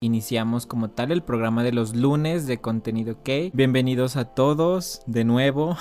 iniciamos como tal el programa de los lunes de contenido K. Bienvenidos a todos de nuevo.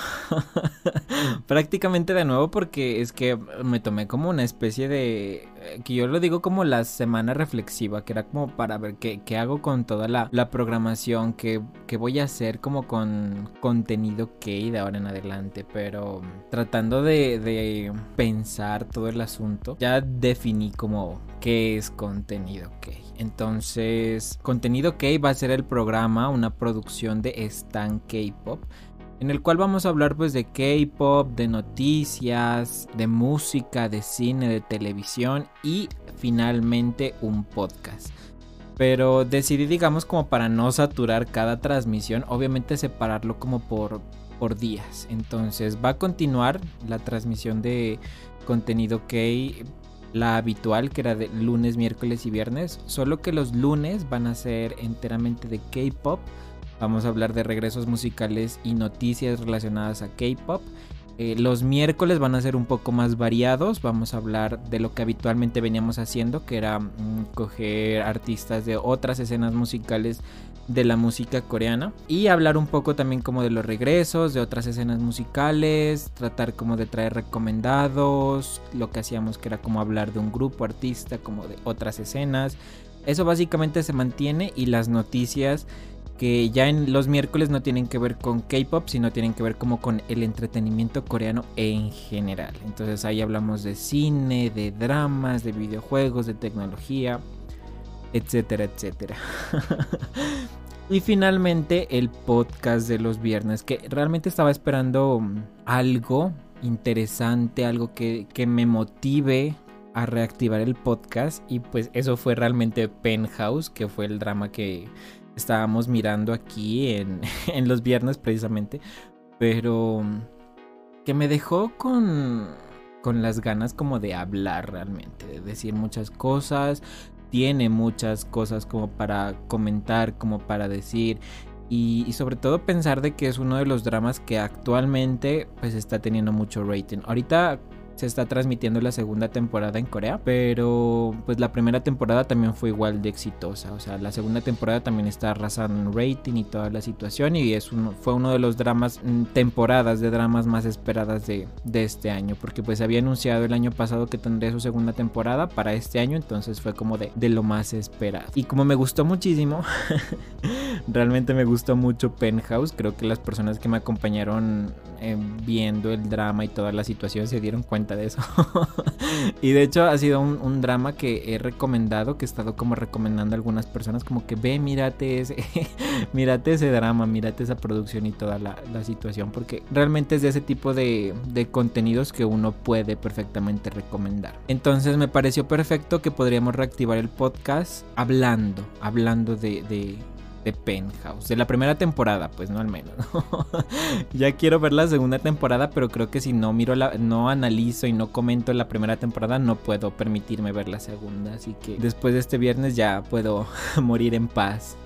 Prácticamente de nuevo porque es que me tomé como una especie de... Eh, que yo lo digo como la semana reflexiva, que era como para ver qué, qué hago con toda la, la programación, que, que, voy a hacer como con contenido K de ahora en adelante. Pero tratando de, de pensar todo el asunto, ya definí como qué es contenido K. Entonces, contenido K va a ser el programa, una producción de Stan K-Pop, en el cual vamos a hablar pues de K-Pop, de noticias, de música, de cine, de televisión y finalmente un podcast. Pero decidí, digamos, como para no saturar cada transmisión, obviamente separarlo como por, por días. Entonces va a continuar la transmisión de contenido K la habitual que era de lunes, miércoles y viernes, solo que los lunes van a ser enteramente de K-pop. Vamos a hablar de regresos musicales y noticias relacionadas a K-pop. Eh, los miércoles van a ser un poco más variados. Vamos a hablar de lo que habitualmente veníamos haciendo, que era mm, coger artistas de otras escenas musicales de la música coreana y hablar un poco también como de los regresos, de otras escenas musicales, tratar como de traer recomendados, lo que hacíamos que era como hablar de un grupo artista, como de otras escenas. Eso básicamente se mantiene y las noticias que ya en los miércoles no tienen que ver con K-pop, sino tienen que ver como con el entretenimiento coreano en general. Entonces ahí hablamos de cine, de dramas, de videojuegos, de tecnología, etcétera, etcétera. y finalmente el podcast de los viernes, que realmente estaba esperando algo interesante, algo que, me motive a reactivar el podcast y pues eso fue realmente Penthouse, que fue el drama que estábamos mirando aquí en, en los viernes precisamente, pero que me dejó con, con las ganas como de hablar realmente, de decir muchas cosas, tiene muchas cosas como para comentar, como para decir. Y, sobre todo pensar de que es uno de los dramas que actualmente pues está teniendo mucho rating. Ahorita se está transmitiendo la segunda temporada en Corea, pero pues la primera temporada también fue igual de exitosa, o sea, la segunda temporada también está arrasando en rating y toda la situación y es uno, fue uno de los dramas, mm, temporadas de dramas más esperadas de, de este año, porque pues había anunciado el año pasado que tendría su segunda temporada para este año, entonces fue como de, de lo más esperado. Y como me gustó muchísimo, realmente me gustó mucho Penthouse, creo que las personas que me acompañaron eh, viendo el drama y toda la situación se dieron cuenta de eso. y de hecho ha sido un, drama que he recomendado, que he estado como recomendando a algunas personas como que ve, mírate ese, ese drama, mírate esa producción y toda la, situación, porque realmente es de ese tipo de, contenidos que uno puede perfectamente recomendar. Entonces me pareció perfecto que podríamos reactivar el podcast hablando, hablando de de Penthouse. De la primera temporada, pues no al menos. ya quiero ver la segunda temporada, pero creo que si no miro la, no analizo y no comento la primera temporada, no puedo permitirme ver la segunda. Así que después de este viernes ya puedo morir en paz.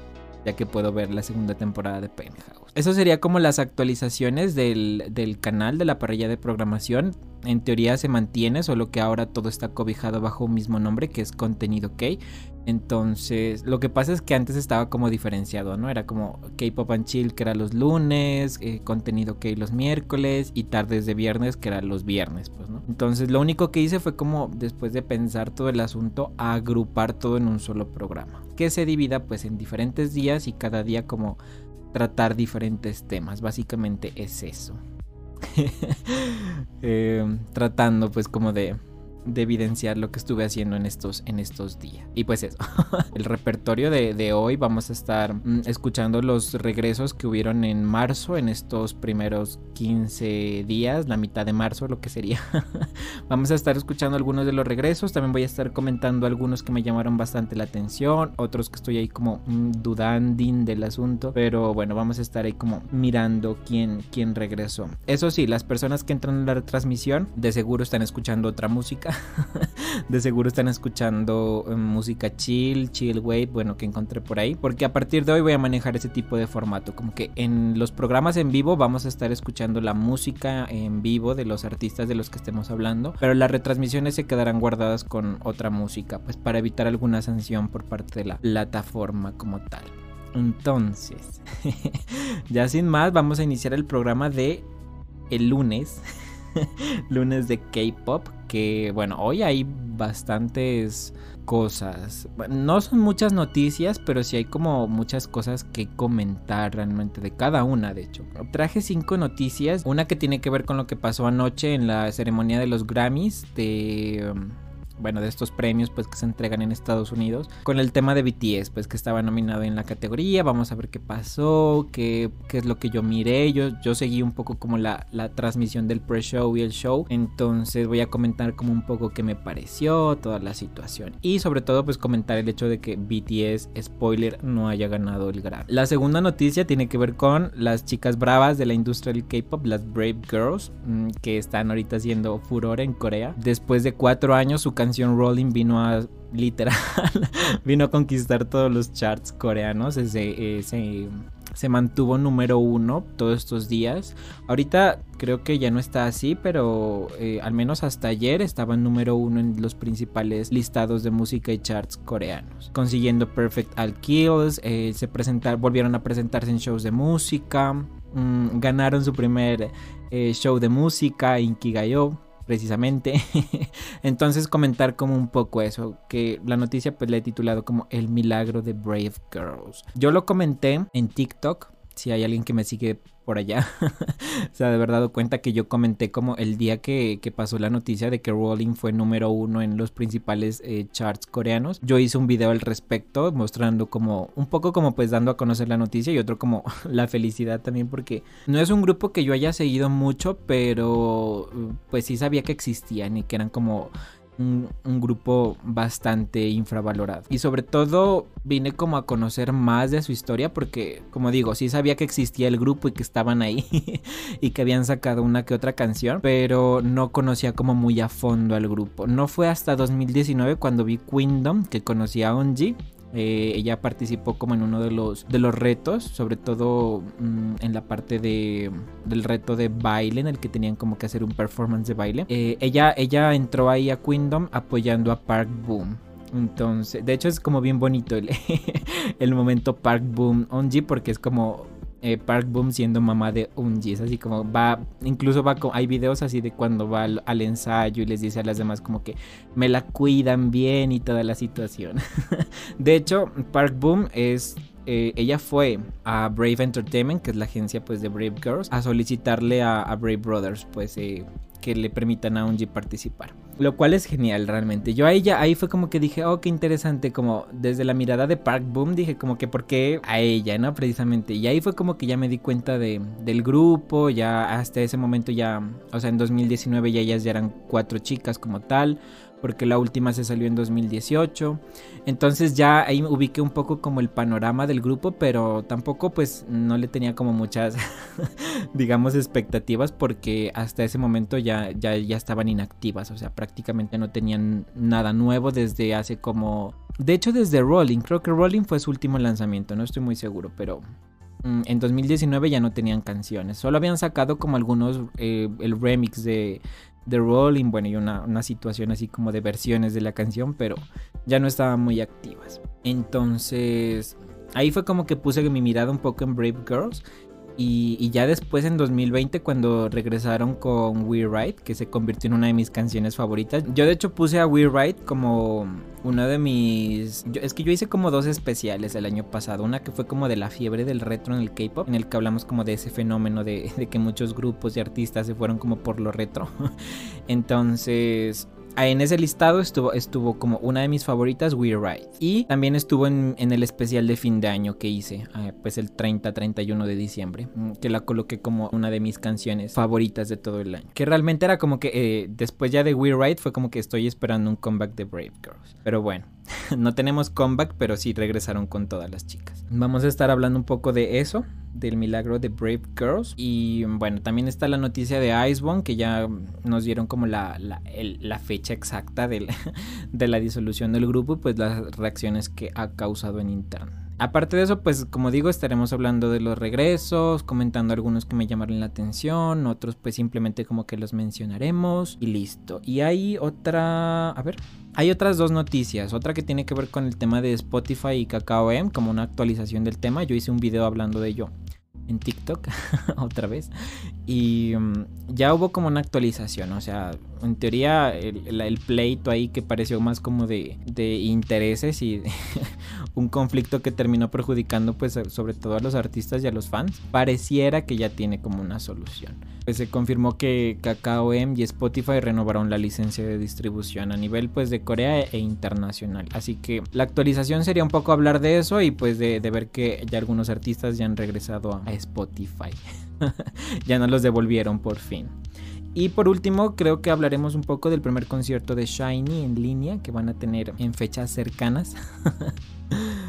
Ya que puedo ver la segunda temporada de Penthouse. Eso sería como las actualizaciones del, del canal de la parrilla de programación en teoría se mantiene, solo que ahora todo está cobijado bajo un mismo nombre que es contenido K. Entonces, lo que pasa es que antes estaba como diferenciado, ¿no? Era como K-Pop and Chill, que era los lunes, eh, contenido K los miércoles y tardes de viernes, que era los viernes, pues, ¿no? Entonces, lo único que hice fue como, después de pensar todo el asunto, agrupar todo en un solo programa. Que se divida, pues, en diferentes días y cada día como tratar diferentes temas. Básicamente es eso. Eh, tratando pues como de de evidenciar lo que estuve haciendo en estos, en estos días. Y pues eso, el repertorio de, hoy vamos a estar mm, escuchando los regresos que hubieron en marzo, en estos primeros 15 días, la mitad de marzo, lo que sería. vamos a estar escuchando algunos de los regresos, también voy a estar comentando algunos que me llamaron bastante la atención, otros que estoy ahí como mm, dudanding del asunto, pero bueno, vamos a estar ahí como mirando quién, quién regresó. Eso sí, las personas que entran en la transmisión de seguro están escuchando otra música de seguro están escuchando eh, música chill, chill wave, bueno, que encontré por ahí. Porque a partir de hoy voy a manejar ese tipo de formato. Como que en los programas en vivo vamos a estar escuchando la música en vivo de los artistas de los que estemos hablando. Pero las retransmisiones se quedarán guardadas con otra música, pues para evitar alguna sanción por parte de la plataforma como tal. Entonces, ya sin más, vamos a iniciar el programa de el lunes. lunes de K-Pop. Que bueno, hoy hay bastantes cosas. No son muchas noticias, pero sí hay como muchas cosas que comentar realmente de cada una, de hecho. Traje cinco noticias. Una que tiene que ver con lo que pasó anoche en la ceremonia de los Grammys de... Um, bueno, de estos premios pues que se entregan en Estados Unidos, con el tema de BTS, pues que estaba nominado en la categoría, vamos a ver qué pasó, qué, qué es lo que yo miré, yo, yo seguí un poco como la, la transmisión del pre-show y el show, entonces voy a comentar como un poco qué me pareció, toda la situación, y sobre todo pues comentar el hecho de que BTS, spoiler, no haya ganado el Grammy. La segunda noticia tiene que ver con las chicas bravas de la industria del K-Pop, las Brave Girls, mm, que están ahorita haciendo furor en Corea. Después de cuatro años su canción Rolling vino a literal, vino a conquistar todos los charts coreanos. Ese, se mantuvo número uno todos estos días. Ahorita creo que ya no está así, pero eh, al menos hasta ayer estaba número uno en los principales listados de música y charts coreanos. Consiguiendo Perfect All Kills, eh, se presentaron, volvieron a presentarse en shows de música, mm, ganaron su primer eh, show de música, Inkigayo precisamente. Entonces comentar como un poco eso, que la noticia pues le he titulado como El milagro de Brave Girls. Yo lo comenté en TikTok si hay alguien que me sigue por allá, se ha de haber dado cuenta que yo comenté como el día que, pasó la noticia de que Rolling fue número uno en los principales eh, charts coreanos. Yo hice un video al respecto mostrando como un poco como pues dando a conocer la noticia y otro como la felicidad también porque no es un grupo que yo haya seguido mucho, pero pues sí sabía que existían y que eran como un, grupo bastante infravalorado. Y sobre todo vine como a conocer más de su historia porque, como digo, sí sabía que existía el grupo y que estaban ahí y que habían sacado una que otra canción, pero no conocía como muy a fondo al grupo. No fue hasta 2019 cuando vi Queendom que conocí a Onji eh, ella participó como en uno de los, de los retos, sobre todo mm, en la parte de, del reto de baile, en el que tenían como que hacer un performance de baile. Eh, ella, ella entró ahí a Queendom apoyando a Park Boom. Entonces, de hecho es como bien bonito el, el momento Park Boom Onji porque es como eh, Park Boom siendo mamá de Unji. Es así como va, incluso va hay videos así de cuando va al, ensayo y les dice a las demás como que me la cuidan bien y toda la situación. de hecho, Park Boom es eh, ella fue a Brave Entertainment, que es la agencia pues de Brave Girls, a solicitarle a, Brave Brothers pues eh, que le permitan a Unji participar. Lo cual es genial realmente. Yo ahí ya, ahí fue como que dije, oh, qué interesante, como desde la mirada de Park Boom dije como que por qué a ella, ¿no? Precisamente. Y ahí fue como que ya me di cuenta de, del grupo, ya hasta ese momento ya, o sea, en 2019 ya ellas ya eran cuatro chicas como tal porque la última se salió en 2018. Entonces ya ahí ubiqué un poco como el panorama del grupo, pero tampoco pues no le tenía como muchas, digamos, expectativas porque hasta ese momento ya, ya, ya estaban inactivas, o sea, prácticamente no tenían nada nuevo desde hace como... De hecho, desde Rolling, creo que Rolling fue su último lanzamiento, no estoy muy seguro, pero mm, en 2019 ya no tenían canciones. Solo habían sacado como algunos, eh, el remix de The Rolling, bueno, y una, una, situación así como de versiones de la canción, pero ya no estaban muy activas. Entonces, ahí fue como que puse mi mirada un poco en Brave Girls y, ya después en 2020 cuando regresaron con We Ride, que se convirtió en una de mis canciones favoritas. Yo de hecho puse a We Ride como una de mis... es que yo hice como dos especiales el año pasado. Una que fue como de la fiebre del retro en el K-Pop, en el que hablamos como de ese fenómeno de, de que muchos grupos y artistas se fueron como por lo retro. Entonces en ese listado estuvo, estuvo como una de mis favoritas, We Ride. Y también estuvo en, el especial de fin de año que hice, ah, pues el 30-31 de diciembre, mm, que la coloqué como una de mis canciones favoritas de todo el año. Que realmente era como que eh, después ya de We Ride fue como que estoy esperando un comeback de Brave Girls. Pero bueno, no tenemos comeback, pero sí regresaron con todas las chicas. Vamos a estar hablando un poco de eso, del milagro de Brave Girls. Y bueno, también está la noticia de Icebone, que ya nos dieron como la, la, fecha exacta de la disolución del grupo y pues las reacciones que ha causado en internet. Aparte de eso, pues como digo, estaremos hablando de los regresos, comentando algunos que me llamaron la atención, otros pues simplemente como que los mencionaremos y listo. Y hay otra, a ver, hay otras dos noticias, otra que tiene que ver con el tema de Spotify y Kakao M, como una actualización del tema, yo hice un video hablando de ello en TikTok otra vez. Y mm, ya hubo como una actualización, o sea, en teoría el, pleito ahí que pareció más como de, de intereses y un conflicto que terminó perjudicando pues sobre todo a los artistas y a los fans, pareciera que ya tiene como una solución. Pues se confirmó que Kakao M y Spotify renovaron la licencia de distribución a nivel pues de Corea e internacional. Así que la actualización sería un poco hablar de eso y pues de, ver que ya algunos artistas ya han regresado a Spotify. ya no los devolvieron por fin. Y por último, creo que hablaremos un poco del primer concierto de Shiny en línea que van a tener en fechas cercanas.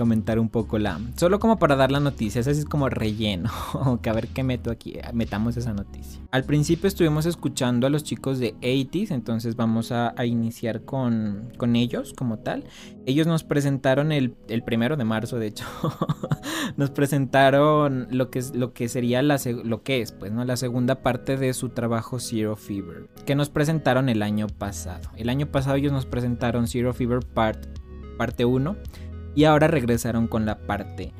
comentar un poco la... Solo como para dar la noticia, ese es como relleno, a ver qué meto aquí, metamos esa noticia. Al principio estuvimos escuchando a los chicos de 80s, entonces vamos a, iniciar con, con, ellos como tal. Ellos nos presentaron el, el primero de marzo, de hecho, nos presentaron lo que, lo que sería la, lo que es, pues, ¿no? La segunda parte de su trabajo Zero Fever, que nos presentaron el año pasado. El año pasado ellos nos presentaron Zero Fever Part, parte 1 y ahora regresaron con la parte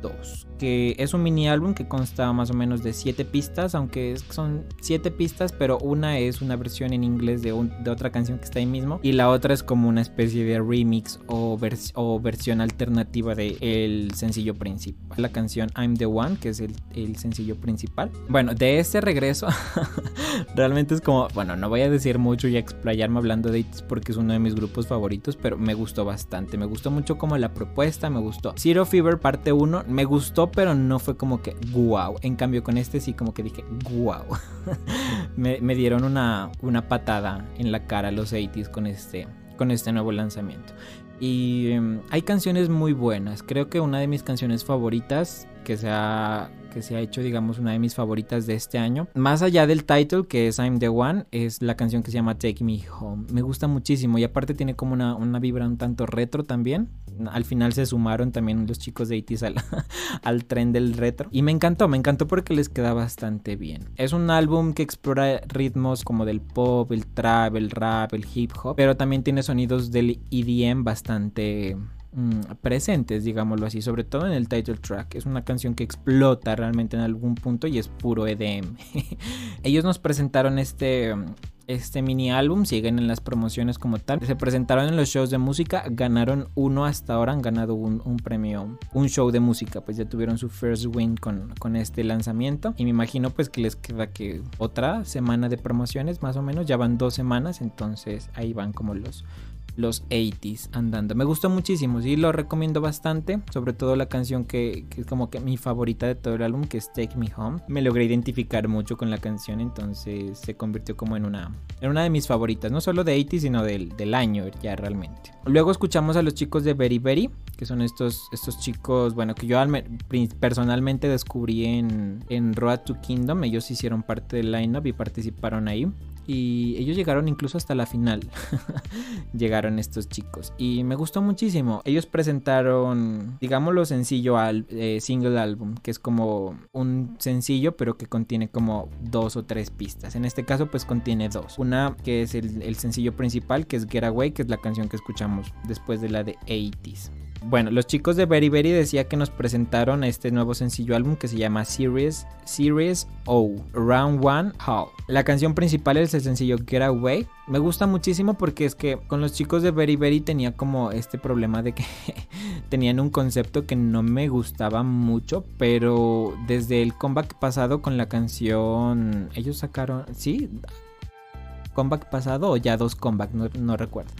2 es un mini álbum que consta más o menos de 7 pistas, aunque son 7 pistas, pero una es una versión en inglés de, de, otra canción que está ahí mismo y la otra es como una especie de remix o, versión alternativa del el sencillo principal, la canción I'm the One, que es el, el sencillo principal. Bueno, de este regreso, realmente es como, bueno, no voy a decir mucho y a explayarme hablando de It porque es uno de mis grupos favoritos, pero me gustó bastante, me gustó mucho como la propuesta, me gustó. Zero Fever parte 1, me gustó pero no fue como que wow. En cambio, con este sí como que dije wow. me, dieron una, una patada en la cara los 80s con este, con este nuevo lanzamiento. Y em, hay canciones muy buenas. Creo que una de mis canciones favoritas que se ha que se ha hecho, digamos, una de mis favoritas de este año. Más allá del title, que es I'm the One, es la canción que se llama Take Me Home. Me gusta muchísimo y aparte tiene como una, una vibra un tanto retro también. Al final se sumaron también los chicos de ITIS al, al tren del retro. Y me encantó, me encantó porque les queda bastante bien. Es un álbum que explora ritmos como del pop, el trap, el rap, el hip hop, pero también tiene sonidos del EDM bastante Mm, presentes, digámoslo así, sobre todo en el title track. Es una canción que explota realmente en algún punto y es puro EDM. Ellos nos presentaron este este mini álbum, siguen en las promociones como tal. Se presentaron en los shows de música, ganaron uno hasta ahora, han ganado un, un premio, un show de música, pues ya tuvieron su first win con, con, este lanzamiento. Y me imagino pues que les queda que otra semana de promociones, más o menos, ya van dos semanas, entonces ahí van como los, los 80s andando. Me gustó muchísimo, sí, lo recomiendo bastante. Sobre todo la canción que, es como que mi favorita de todo el álbum, que es Take Me Home. Me logré identificar mucho con la canción, entonces se convirtió como en una, en una de mis favoritas, no solo de 80s, sino del, del año ya realmente. Luego escuchamos a los chicos de Very Very, que son estos, estos chicos, bueno, que yo personalmente descubrí en Road to Kingdom. Ellos hicieron parte del lineup y participaron ahí. Y ellos llegaron incluso hasta la final. llegaron estos chicos. Y me gustó muchísimo. Ellos presentaron, digámoslo, sencillo al eh, single álbum, que es como un sencillo, pero que contiene como dos o tres pistas. En este caso, pues contiene dos. Una que es el, el sencillo principal, que es Get Away, que es la canción que escuchamos después de la de 80s. Bueno, los chicos de Very Very decía que nos presentaron este nuevo sencillo álbum que se llama Series, Series O, Round One Hall. La canción principal es el sencillo Get Away. Me gusta muchísimo porque es que con los chicos de Very Very tenía como este problema de que tenían un concepto que no me gustaba mucho, pero desde el comeback pasado con la canción, ellos sacaron, ¿sí? Comeback pasado o ya dos comeback, no, no recuerdo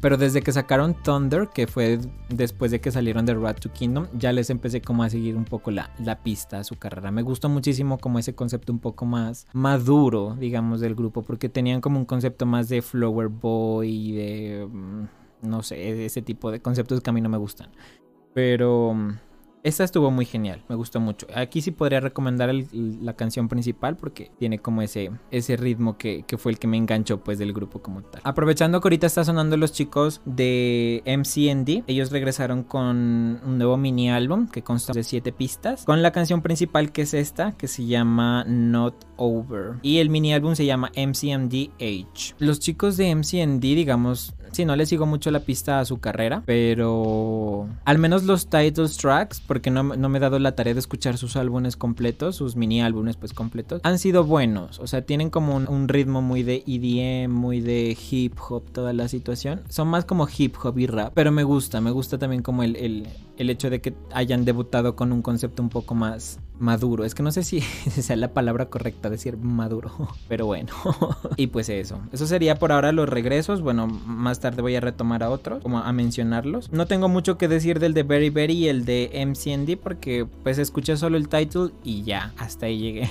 pero desde que sacaron Thunder, que fue después de que salieron de Rat to Kingdom, ya les empecé como a seguir un poco la, la pista a su carrera. Me gustó muchísimo como ese concepto un poco más maduro, digamos, del grupo, porque tenían como un concepto más de Flower Boy, de, mm, no sé, ese tipo de conceptos que a mí no me gustan. Pero mm, esta estuvo muy genial, me gustó mucho. Aquí sí podría recomendar la canción principal porque tiene como ese, ese ritmo que, que, fue el que me enganchó pues del grupo como tal. Aprovechando que ahorita está sonando los chicos de MCND, ellos regresaron con un nuevo mini álbum que consta de 7 pistas, con la canción principal que es esta, que se llama Not Over. Y el mini álbum se llama MCMD Age. Los chicos de MCND, digamos, Sí, no le sigo mucho la pista a su carrera, pero al menos los titles tracks, porque no, me he dado la tarea de escuchar sus álbumes completos, sus mini álbumes pues completos, han sido buenos. O sea, tienen como un, ritmo muy de EDM, muy de hip hop, toda la situación. Son más como hip hop y rap, pero me gusta, me gusta también como el, el, el hecho de que hayan debutado con un concepto un poco más maduro. Es que no sé si sea la palabra correcta decir maduro, pero bueno. y pues eso. Eso sería por ahora los regresos. Bueno, más tarde voy a retomar a otros, como a mencionarlos. No tengo mucho que decir del de Very Very y el de MCND porque pues escuché solo el title y ya, hasta ahí llegué.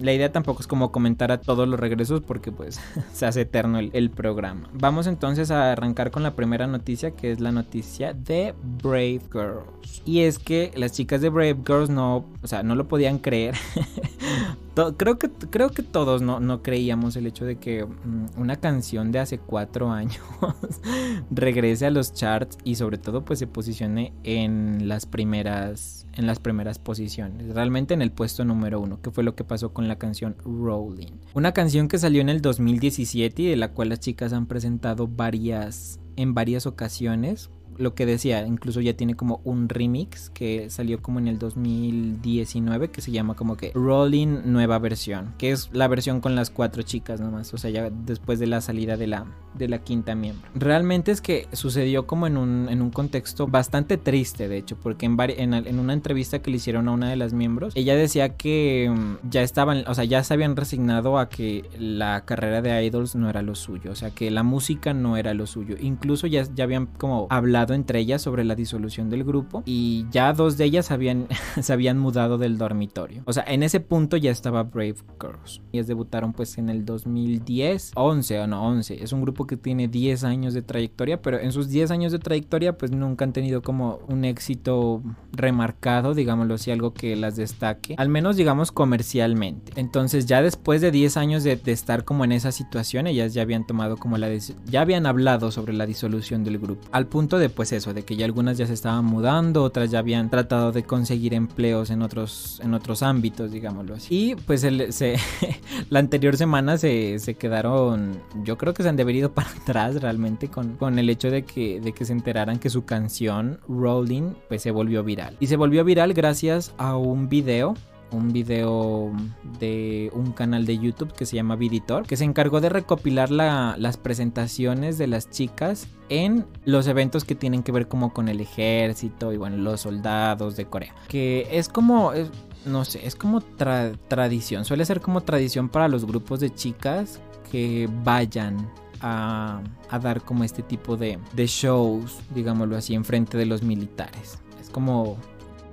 La idea tampoco es como comentar a todos los regresos porque pues se hace eterno el, el programa. Vamos entonces a arrancar con la primera noticia que es la noticia de Brave Girls. Y es que las chicas de Brave Girls no o sea, no lo podían creer. creo, que, creo que todos no, no creíamos el hecho de que mm, una canción de hace cuatro años regrese a los charts y sobre todo pues se posicione en las primeras en las primeras posiciones, realmente en el puesto número uno, que fue lo que pasó con la canción Rolling. Una canción que salió en el 2017 y de la cual las chicas han presentado varias en varias ocasiones lo que decía, incluso ya tiene como un remix que salió como en el 2019 que se llama como que Rolling Nueva Versión, que es la versión con las cuatro chicas nomás, o sea, ya después de la salida de la, de la quinta miembro. Realmente es que sucedió como en un, en un contexto bastante triste, de hecho, porque en, en, en una entrevista que le hicieron a una de las miembros, ella decía que mm, ya estaban, o sea, ya se habían resignado a que la carrera de idols no era lo suyo, o sea, que la música no era lo suyo, incluso ya, ya habían como hablado entre ellas sobre la disolución del grupo y ya dos de ellas habían, se habían mudado del dormitorio. O sea, en ese punto ya estaba Brave Girls. Ellas debutaron pues en el 2010, 11 o no, 11. Es un grupo que tiene 10 años de trayectoria, pero en sus 10 años de trayectoria pues nunca han tenido como un éxito remarcado, digámoslo así, algo que las destaque, al menos digamos comercialmente. Entonces ya después de 10 años de, estar como en esa situación, ellas ya habían tomado como la ya habían hablado sobre la disolución del grupo, al punto de pues eso, de que ya algunas ya se estaban mudando, otras ya habían tratado de conseguir empleos en otros, en otros ámbitos, digámoslo así. Y pues el, se, la anterior semana se, se, quedaron, yo creo que se han debido para atrás realmente con, con el hecho de que, de que se enteraran que su canción Rolling pues se volvió viral. Y se volvió viral gracias a un video un video de un canal de YouTube que se llama Viditor, que se encargó de recopilar las presentaciones de las chicas en los eventos que tienen que ver como con el ejército y bueno, los soldados de Corea. Que es como, no sé, es como tradición, suele ser como tradición para los grupos de chicas que vayan a, dar como este tipo de, de shows, digámoslo así, en frente de los militares. Es como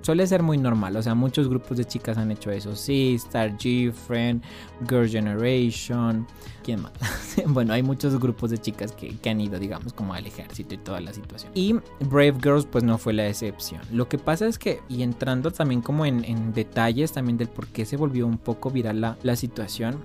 suele ser muy normal. O sea, muchos grupos de chicas han hecho eso. Sí, Star G, Friend, Girl Generation. Bueno, hay muchos grupos de chicas que, han ido, digamos, como al ejército y toda la situación. Y Brave Girls, pues no fue la excepción. Lo que pasa es que, y entrando también como en, detalles también del por qué se volvió un poco viral la, la situación,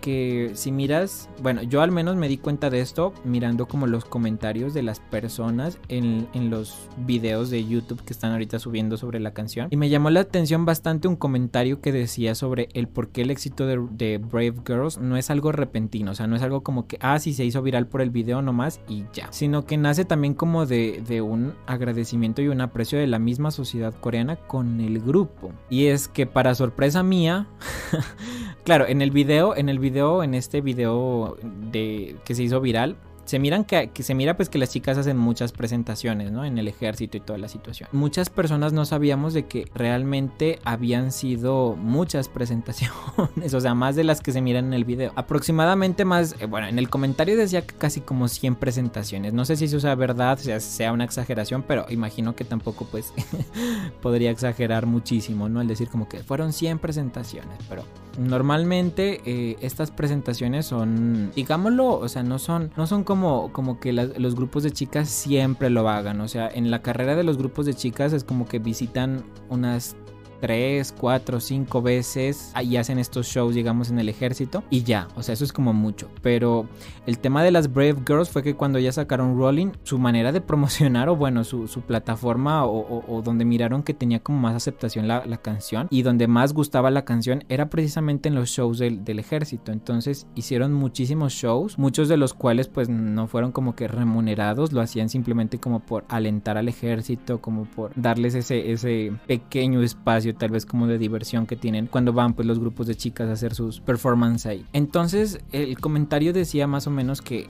que, si miras, bueno, yo al menos me di cuenta de esto mirando como los comentarios de las personas en, los videos de YouTube que están ahorita subiendo sobre la canción. Y me llamó la atención bastante un comentario que decía sobre el por qué el éxito de, Brave Girls no es algo repentino, o sea, no es algo como que, ah, sí se hizo viral por el video nomás y ya, sino que nace también como de, de un agradecimiento y un aprecio de la misma sociedad coreana con el grupo. Y es que para sorpresa mía, claro, en el video en el video, en este video de que se hizo viral, se miran que, se mira pues que las chicas hacen muchas presentaciones, ¿no? En el ejército y toda la situación. Muchas personas no sabíamos de que realmente habían sido muchas presentaciones, o sea, más de las que se miran en el video. Aproximadamente más, eh, bueno, en el comentario decía que casi como 100 presentaciones. No sé si eso sea verdad, sea, sea una exageración, pero imagino que tampoco pues podría exagerar muchísimo, ¿no? Al decir como que fueron 100 presentaciones, pero normalmente eh, estas presentaciones son, digámoslo, o sea, no son, no son como, como que los grupos de chicas siempre lo hagan. O sea, en la carrera de los grupos de chicas es como que visitan unas tres, cuatro, cinco veces y hacen estos shows, digamos, en el ejército y ya, o sea, eso es como mucho. Pero el tema de las Brave Girls fue que cuando ya sacaron Rolling, su manera de promocionar o bueno, su, plataforma o, donde miraron que tenía como más aceptación la, canción y donde más gustaba la canción era precisamente en los shows del, del ejército. Entonces hicieron muchísimos shows, muchos de los cuales pues no fueron como que remunerados, lo hacían simplemente como por alentar al ejército, como por darles ese, ese pequeño espacio tal vez como de diversión que tienen cuando van pues los grupos de chicas a hacer sus performances ahí. Entonces el comentario decía más o menos que,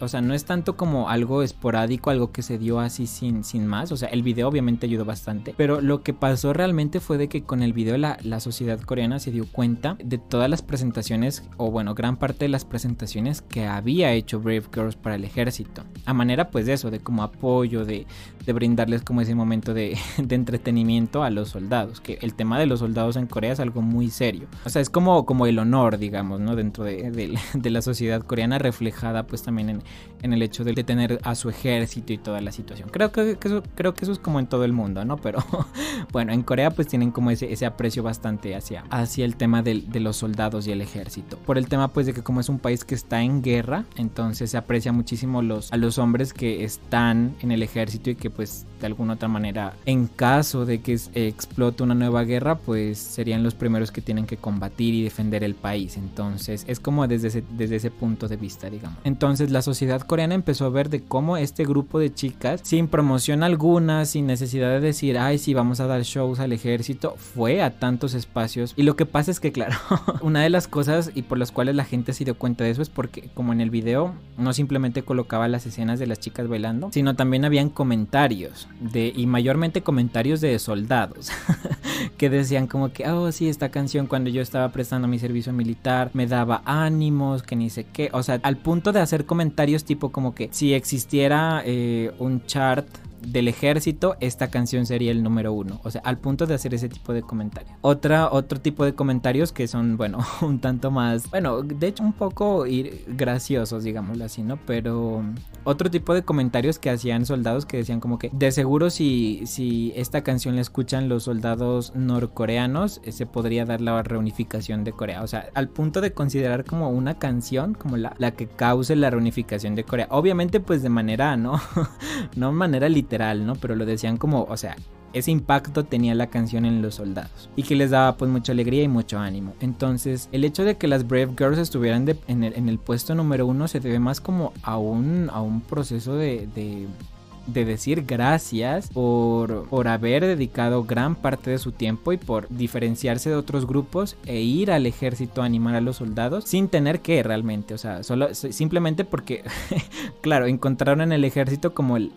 o sea, no es tanto como algo esporádico, algo que se dio así sin, sin más, o sea, el video obviamente ayudó bastante, pero lo que pasó realmente fue de que con el video la, la sociedad coreana se dio cuenta de todas las presentaciones, o bueno, gran parte de las presentaciones que había hecho Brave Girls para el ejército, a manera pues de eso, de como apoyo, de, de brindarles como ese momento de, de entretenimiento a los soldados, que el tema de los soldados en Corea es algo muy serio. O sea, es como, como el honor, digamos, ¿no? Dentro de, la sociedad coreana reflejada pues también en, en el hecho de, tener a su ejército y toda la situación. Creo que, eso, creo que eso es como en todo el mundo, ¿no? Pero bueno, en Corea pues tienen como ese, ese aprecio bastante hacia, hacia el tema de, de los soldados y el ejército. Por el tema pues de que como es un país que está en guerra, entonces se aprecia muchísimo los, a los hombres que están en el ejército y que pues de alguna otra manera en caso de que explote una nueva guerra, pues serían los primeros que tienen que combatir y defender el país. Entonces es como desde ese, desde ese punto de vista, digamos. Entonces la sociedad coreana empezó a ver de cómo este grupo de chicas, sin promoción alguna, sin necesidad de decir, ay, sí, vamos a dar shows al ejército, fue a tantos espacios. Y lo que pasa es que, claro, una de las cosas y por las cuales la gente se dio cuenta de eso es porque, como en el video, no simplemente colocaba las escenas de las chicas bailando, sino también habían comentarios de, y mayormente comentarios de soldados que decían como que, oh, sí, esta canción cuando yo estaba prestando mi servicio militar me daba ánimos, que ni sé qué. O sea, al punto de hacer comentarios tipo como que si existiera eh, un chart del ejército, esta canción sería el número uno. O sea, al punto de hacer ese tipo de comentarios. Otra, otro tipo de comentarios que son, bueno, un tanto más, bueno, de hecho un poco graciosos, digámoslo así, ¿no? Pero otro tipo de comentarios que hacían soldados que decían como que de seguro si, si esta canción la escuchan los soldados norcoreanos, eh, se podría dar la reunificación de Corea. O sea, al punto de considerar como una canción como la, la que cause la reunificación de Corea. Obviamente pues de manera, ¿no? no manera literal ¿no? Pero lo decían como, o sea, ese impacto tenía la canción en los soldados y que les daba pues mucha alegría y mucho ánimo. Entonces el hecho de que las Brave Girls estuvieran en, el, puesto número uno se debe más como a un, a un proceso de de decir gracias por, por haber dedicado gran parte de su tiempo y por diferenciarse de otros grupos e ir al ejército a animar a los soldados sin tener que realmente, o sea, solo simplemente porque, claro, encontraron en el ejército como el,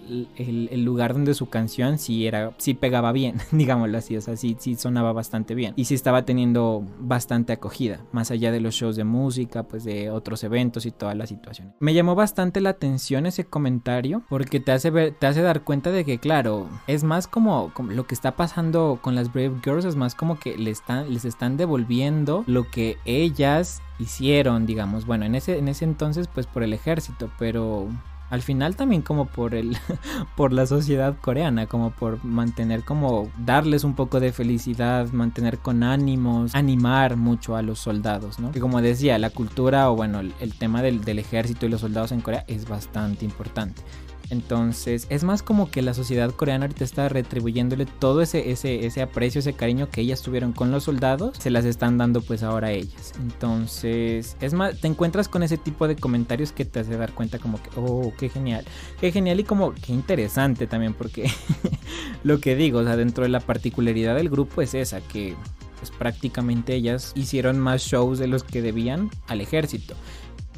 lugar donde su canción sí era, sí pegaba bien, digámoslo así, o sea, sí, sí sonaba bastante bien y sí estaba teniendo bastante acogida, más allá de los shows de música, pues de otros eventos y todas las situaciones. Me llamó bastante la atención ese comentario porque te hace ver te hace dar cuenta de que, claro, es más como, lo que está pasando con las Brave Girls, es más como que les están, les están devolviendo lo que ellas hicieron, digamos. Bueno, en ese, en ese entonces, pues por el ejército, pero al final también como por el por la sociedad coreana como por mantener como darles un poco de felicidad mantener con ánimos animar mucho a los soldados no que como decía la cultura o bueno el, el tema del, del, ejército y los soldados en Corea es bastante importante entonces, es más como que la sociedad coreana ahorita está retribuyéndole todo ese, ese, ese aprecio, ese cariño que ellas tuvieron con los soldados, se las están dando pues ahora a ellas. Entonces, es más, te encuentras con ese tipo de comentarios que te hace dar cuenta como que, oh, qué genial, qué genial y como qué interesante también, porque lo que digo, o sea, dentro de la particularidad del grupo es esa, que pues prácticamente ellas hicieron más shows de los que debían al ejército.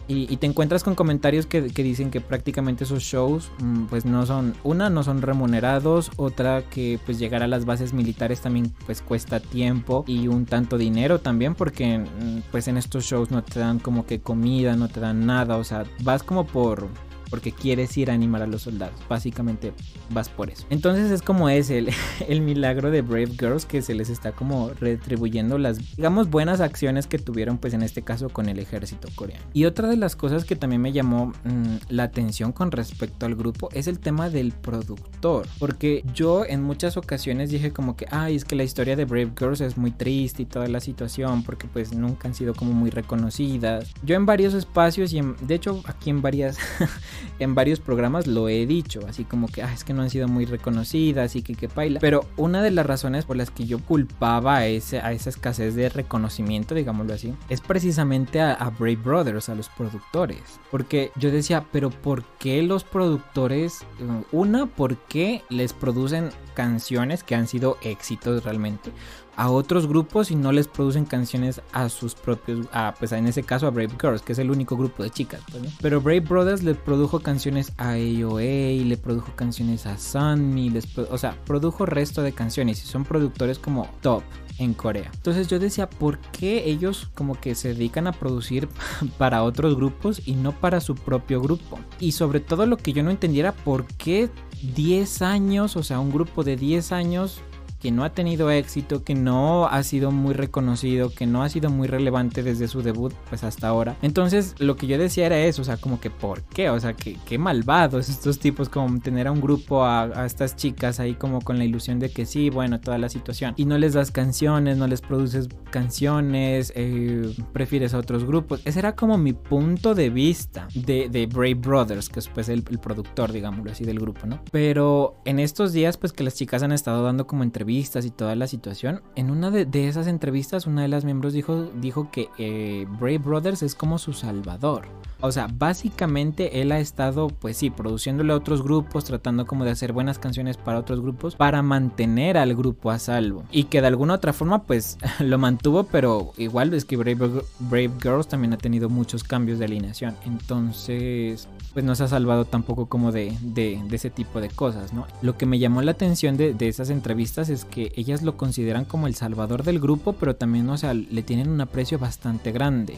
Y, te encuentras con comentarios que, dicen que prácticamente esos shows mm, pues no son, una no son remunerados, otra que pues llegar a las bases militares también pues cuesta tiempo y un tanto dinero también porque mm, pues en estos shows no te dan como que comida, no te dan nada, o sea, vas como por porque quieres ir a animar a los soldados. Básicamente vas por eso. Entonces es como es el, el milagro de Brave Girls que se les está como retribuyendo las, digamos, buenas acciones que tuvieron, pues en este caso con el ejército coreano. Y otra de las cosas que también me llamó mm, la atención con respecto al grupo es el tema del productor. Porque yo en muchas ocasiones dije como que, ay, es que la historia de Brave Girls es muy triste y toda la situación, porque pues nunca han sido como muy reconocidas. Yo en varios espacios y de hecho aquí en varias, en varios programas lo he dicho, así como que, ah, es que no han sido muy reconocidas y que que paila. Pero una de las razones por las que yo culpaba a, ese, a esa escasez de reconocimiento, digámoslo así, es precisamente a, a Brave Brothers, a los productores. Porque yo decía, pero ¿por qué los productores, eh, una, por qué les producen canciones que han sido éxitos realmente? A otros grupos y no les producen canciones a sus propios, a, pues en ese caso a Brave Girls, que es el único grupo de chicas. Pues, Pero Brave Brothers le produjo canciones a AOA, le produjo canciones a Sunny, les, o sea, produjo resto de canciones y son productores como top en Corea. Entonces yo decía, ¿por qué ellos como que se dedican a producir para otros grupos y no para su propio grupo? Y sobre todo lo que yo no entendiera, ¿por qué 10 años, o sea, un grupo de 10 años que no ha tenido éxito, que no ha sido muy reconocido, que no ha sido muy relevante desde su debut, pues hasta ahora. Entonces, lo que yo decía era eso, o sea, como que ¿por qué? O sea, que qué malvados estos tipos, como tener a un grupo, a, estas chicas ahí como con la ilusión de que sí, bueno, toda la situación. Y no les das canciones, no les produces canciones, eh, prefieres a otros grupos. Ese era como mi punto de vista de, Brave Brothers, que es pues el productor, digámoslo así, del grupo, ¿no? Pero en estos días, pues que las chicas han estado dando como entrevistas y toda la situación. En una de, esas entrevistas, una de las miembros dijo, dijo que eh, Brave Brothers es como su salvador. O sea, básicamente él ha estado, pues sí, produciéndole a otros grupos, tratando como de hacer buenas canciones para otros grupos, para mantener al grupo a salvo. Y que de alguna otra forma, pues lo mantuvo, pero igual es que Brave, Brave Girls también ha tenido muchos cambios de alineación. Entonces, pues no se ha salvado tampoco como de, de, ese tipo de cosas, ¿no? Lo que me llamó la atención de, de, esas entrevistas es que ellas lo consideran como el salvador del grupo, pero también, o sea, le tienen un aprecio bastante grande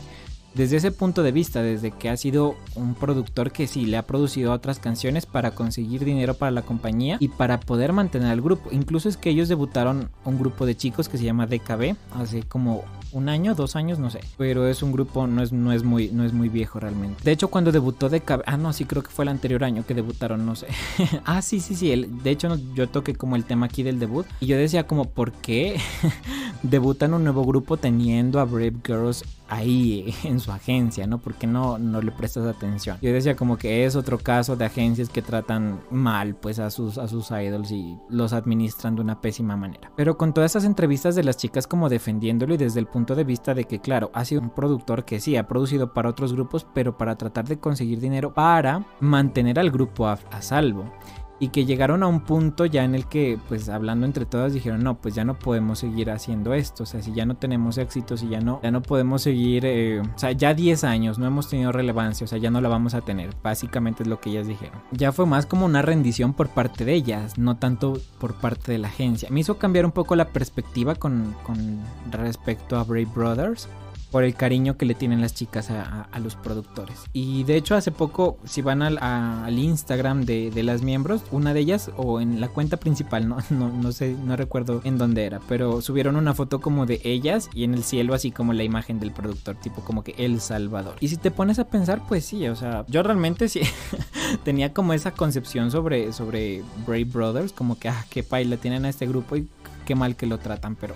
desde ese punto de vista, desde que ha sido un productor que sí le ha producido otras canciones para conseguir dinero para la compañía y para poder mantener al grupo. Incluso es que ellos debutaron un grupo de chicos que se llama DKB hace como un año, dos años, no sé. Pero es un grupo, no es, no es, muy, no es muy viejo realmente. De hecho, cuando debutó DKB, ah, no, sí, creo que fue el anterior año que debutaron, no sé. ah, sí, sí, sí. El, de hecho, yo toqué como el tema aquí del debut. Y yo decía como, ¿por qué debutan un nuevo grupo teniendo a Brave Girls ahí en su agencia, ¿no? Porque no, no le prestas atención. Yo decía como que es otro caso de agencias que tratan mal pues a sus, a sus idols y los administran de una pésima manera. Pero con todas esas entrevistas de las chicas como defendiéndolo y desde el punto de vista de que claro, ha sido un productor que sí ha producido para otros grupos, pero para tratar de conseguir dinero para mantener al grupo a, a salvo y que llegaron a un punto ya en el que, pues hablando entre todas, dijeron, no, pues ya no podemos seguir haciendo esto, o sea, si ya no tenemos éxito, si ya no, ya no podemos seguir, eh, o sea, ya 10 años no hemos tenido relevancia, o sea, ya no la vamos a tener, básicamente es lo que ellas dijeron. Ya fue más como una rendición por parte de ellas, no tanto por parte de la agencia. Me hizo cambiar un poco la perspectiva con, con respecto a Brave Brothers, por el cariño que le tienen las chicas a, los productores. Y de hecho hace poco, si van al, Instagram de, las miembros, una de ellas, o en la cuenta principal, ¿no? No, no sé, no recuerdo en dónde era, pero subieron una foto como de ellas y en el cielo así como la imagen del productor, tipo como que El Salvador. Y si te pones a pensar, pues sí, o sea, yo realmente sí tenía como esa concepción sobre, sobre Brave Brothers, como que, ah, qué paila tienen a este grupo y qué mal que lo tratan, pero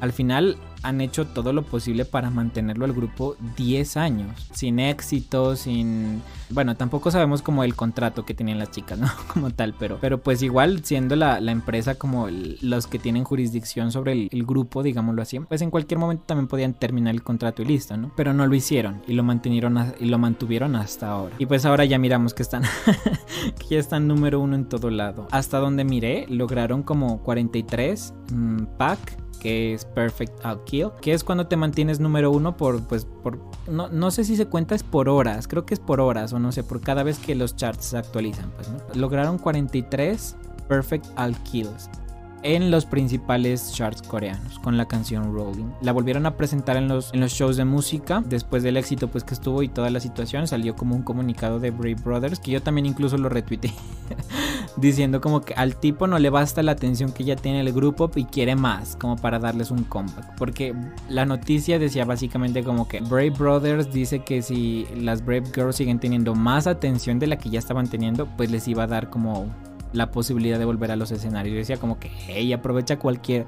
al final han hecho todo lo posible para mantenerlo al grupo 10 años, sin éxito, sin... Bueno, tampoco sabemos como el contrato que tenían las chicas, ¿no? Como tal, pero, pero pues igual siendo la, empresa como los que tienen jurisdicción sobre el, grupo, digámoslo así, pues en cualquier momento también podían terminar el contrato y listo, ¿no? Pero no lo hicieron y lo mantuvieron, y lo mantuvieron hasta ahora. Y pues ahora ya miramos que están, que ya están número uno en todo lado. Hasta donde miré, lograron como 43 mm, pack que es Perfect Out Kill, que es cuando te mantienes número uno por, pues, por, no, no sé si se cuenta es por horas, creo que es por horas o no sé, por cada vez que los charts se actualizan, pues, ¿no? Lograron 43 Perfect Out Kills. en los principales charts coreanos con la canción Rolling. La volvieron a presentar en los, en los shows de música después del éxito pues que estuvo y toda la situación salió como un comunicado de Brave Brothers que yo también incluso lo retuiteé diciendo como que al tipo no le basta la atención que ya tiene el grupo y quiere más como para darles un comeback porque la noticia decía básicamente como que Brave Brothers dice que si las Brave Girls siguen teniendo más atención de la que ya estaban teniendo pues les iba a dar como la posibilidad de volver a los escenarios. Yo decía como que, hey, aprovecha cualquier,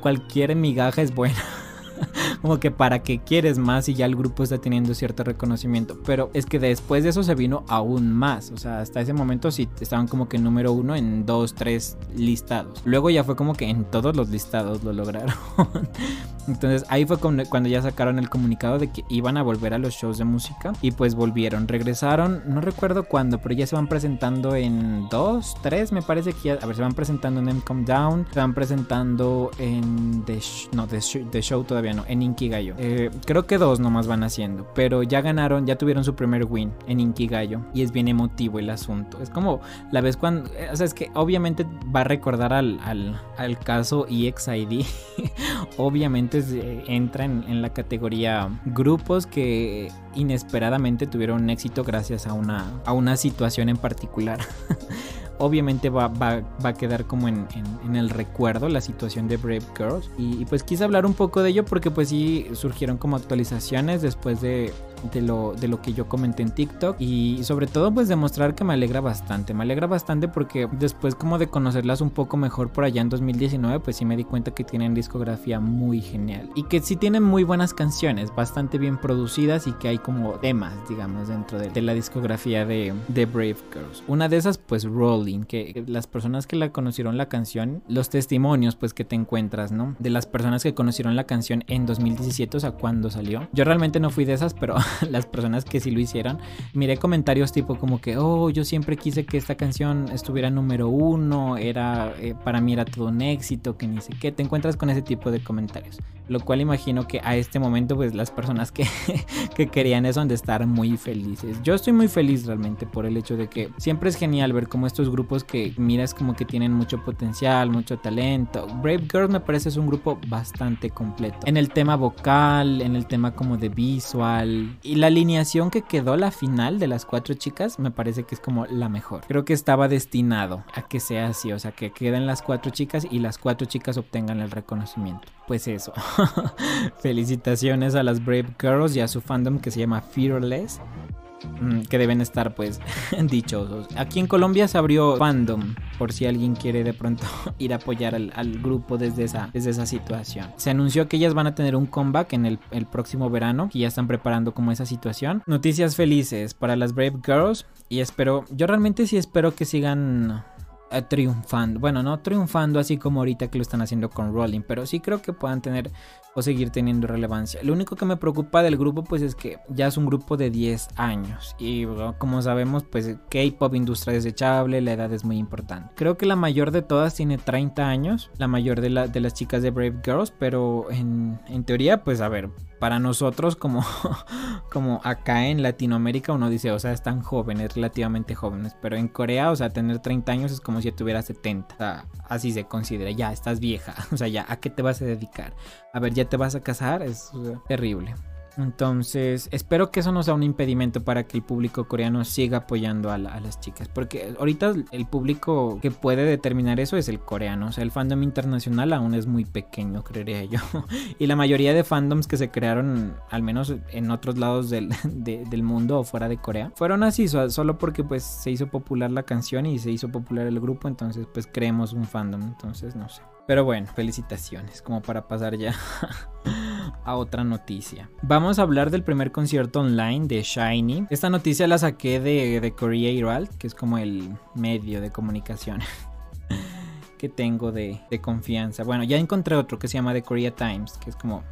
cualquier migaja es buena. como que para qué quieres más y ya el grupo está teniendo cierto reconocimiento. Pero es que después de eso se vino aún más. O sea, hasta ese momento sí estaban como que número uno en dos, tres listados. Luego ya fue como que en todos los listados lo lograron. Entonces ahí fue cuando ya sacaron el comunicado de que iban a volver a los shows de música. Y pues volvieron, regresaron, no recuerdo cuándo, pero ya se van presentando en dos, tres, me parece que ya, a ver, se van presentando en M Down, se van presentando en The, no, The, Show todavía no, en Inkigayo. Eh, creo que dos nomás van haciendo, pero ya ganaron, ya tuvieron su primer win en Inkigayo y es bien emotivo el asunto. Es como la vez cuando, eh, o sea, es que obviamente va a recordar al, al, al caso EXID, obviamente entra en, en la categoría grupos que inesperadamente tuvieron éxito gracias a una, a una situación en particular. obviamente va, va, va, a quedar como en, en, el recuerdo la situación de Brave Girls. Y, y, pues quise hablar un poco de ello porque pues sí surgieron como actualizaciones después de de lo, de lo que yo comenté en TikTok y sobre todo pues demostrar que me alegra bastante, me alegra bastante porque después como de conocerlas un poco mejor por allá en 2019 pues sí me di cuenta que tienen discografía muy genial y que sí tienen muy buenas canciones, bastante bien producidas y que hay como temas digamos dentro de, la discografía de, de Brave Girls. Una de esas pues Rolling, que las personas que la conocieron la canción, los testimonios pues que te encuentras, ¿no? De las personas que conocieron la canción en 2017, o sea, cuando salió. Yo realmente no fui de esas, pero las personas que sí lo hicieron, miré comentarios tipo como que, oh, yo siempre quise que esta canción estuviera número uno, era, eh, para mí era todo un éxito, que ni sé qué, te encuentras con ese tipo de comentarios. Lo cual imagino que a este momento, pues las personas que, que querían eso han de estar muy felices. Yo estoy muy feliz realmente por el hecho de que siempre es genial ver como estos grupos que miras como que tienen mucho potencial, mucho talento. Brave Girls me parece es un grupo bastante completo. En el tema vocal, en el tema como de visual y la alineación que quedó la final de las cuatro chicas me parece que es como la mejor. Creo que estaba destinado a que sea así, o sea, que queden las cuatro chicas y las cuatro chicas obtengan el reconocimiento. Pues eso. Felicitaciones a las Brave Girls y a su fandom que se llama Fearless. Mm, que deben estar pues dichosos. Aquí en Colombia se abrió fandom por si alguien quiere de pronto ir a apoyar al, grupo desde esa, desde esa situación. Se anunció que ellas van a tener un comeback en el, el próximo verano y ya están preparando como esa situación. Noticias felices para las Brave Girls y espero, yo realmente sí espero que sigan eh, triunfando. Bueno, no triunfando así como ahorita que lo están haciendo con Rolling, pero sí creo que puedan tener o seguir teniendo relevancia. Lo único que me preocupa del grupo pues es que ya es un grupo de 10 años y como sabemos pues K-pop industria desechable, la edad es muy importante. Creo que la mayor de todas tiene 30 años, la mayor de, de las chicas de Brave Girls, pero en, en teoría pues a ver, para nosotros como, como acá en Latinoamérica uno dice, o sea, están jóvenes, relativamente jóvenes, pero en Corea, o sea, tener 30 años es como si tuviera 70, o sea, así se considera, ya estás vieja, o sea, ya, ¿a qué te vas a dedicar? A ver, ya te vas a casar, es terrible. Entonces, espero que eso no sea un impedimento para que el público coreano siga apoyando a, las chicas. Porque ahorita el público que puede determinar eso es el coreano. O sea, el fandom internacional aún es muy pequeño, creería yo. y la mayoría de fandoms que se crearon, al menos en otros lados del, del mundo o fuera de Corea, fueron así, solo porque pues se hizo popular la canción y se hizo popular el grupo. Entonces, pues creemos un fandom. Entonces, no sé. Pero bueno, felicitaciones, como para pasar ya a otra noticia. Vamos a hablar del primer concierto online de Shiny. Esta noticia la saqué de, de Korea Herald, que es como el medio de comunicación que tengo de, de, confianza. Bueno, ya encontré otro que se llama The Korea Times, que es como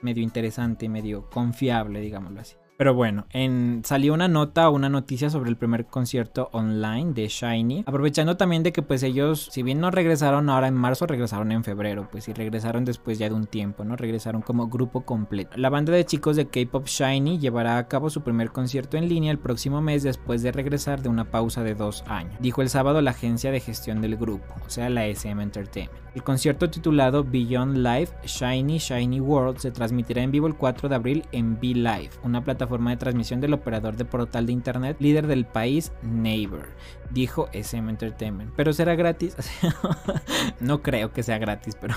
medio interesante y medio confiable, digámoslo así. Pero bueno, en, salió una nota, una noticia sobre el primer concierto online de Shiny, aprovechando también de que pues ellos, si bien no regresaron ahora en marzo, regresaron en febrero, pues y regresaron después ya de un tiempo, ¿no? Regresaron como grupo completo. La banda de chicos de K-Pop Shiny llevará a cabo su primer concierto en línea el próximo mes después de regresar de una pausa de dos años, dijo el sábado la agencia de gestión del grupo, o sea la SM Entertainment. El concierto titulado Beyond Life Shiny Shiny World se transmitirá en vivo el 4 de abril en Be Live, una plataforma de transmisión del operador de portal de internet líder del país Neighbor, dijo SM Entertainment. Pero será gratis. no creo que sea gratis, pero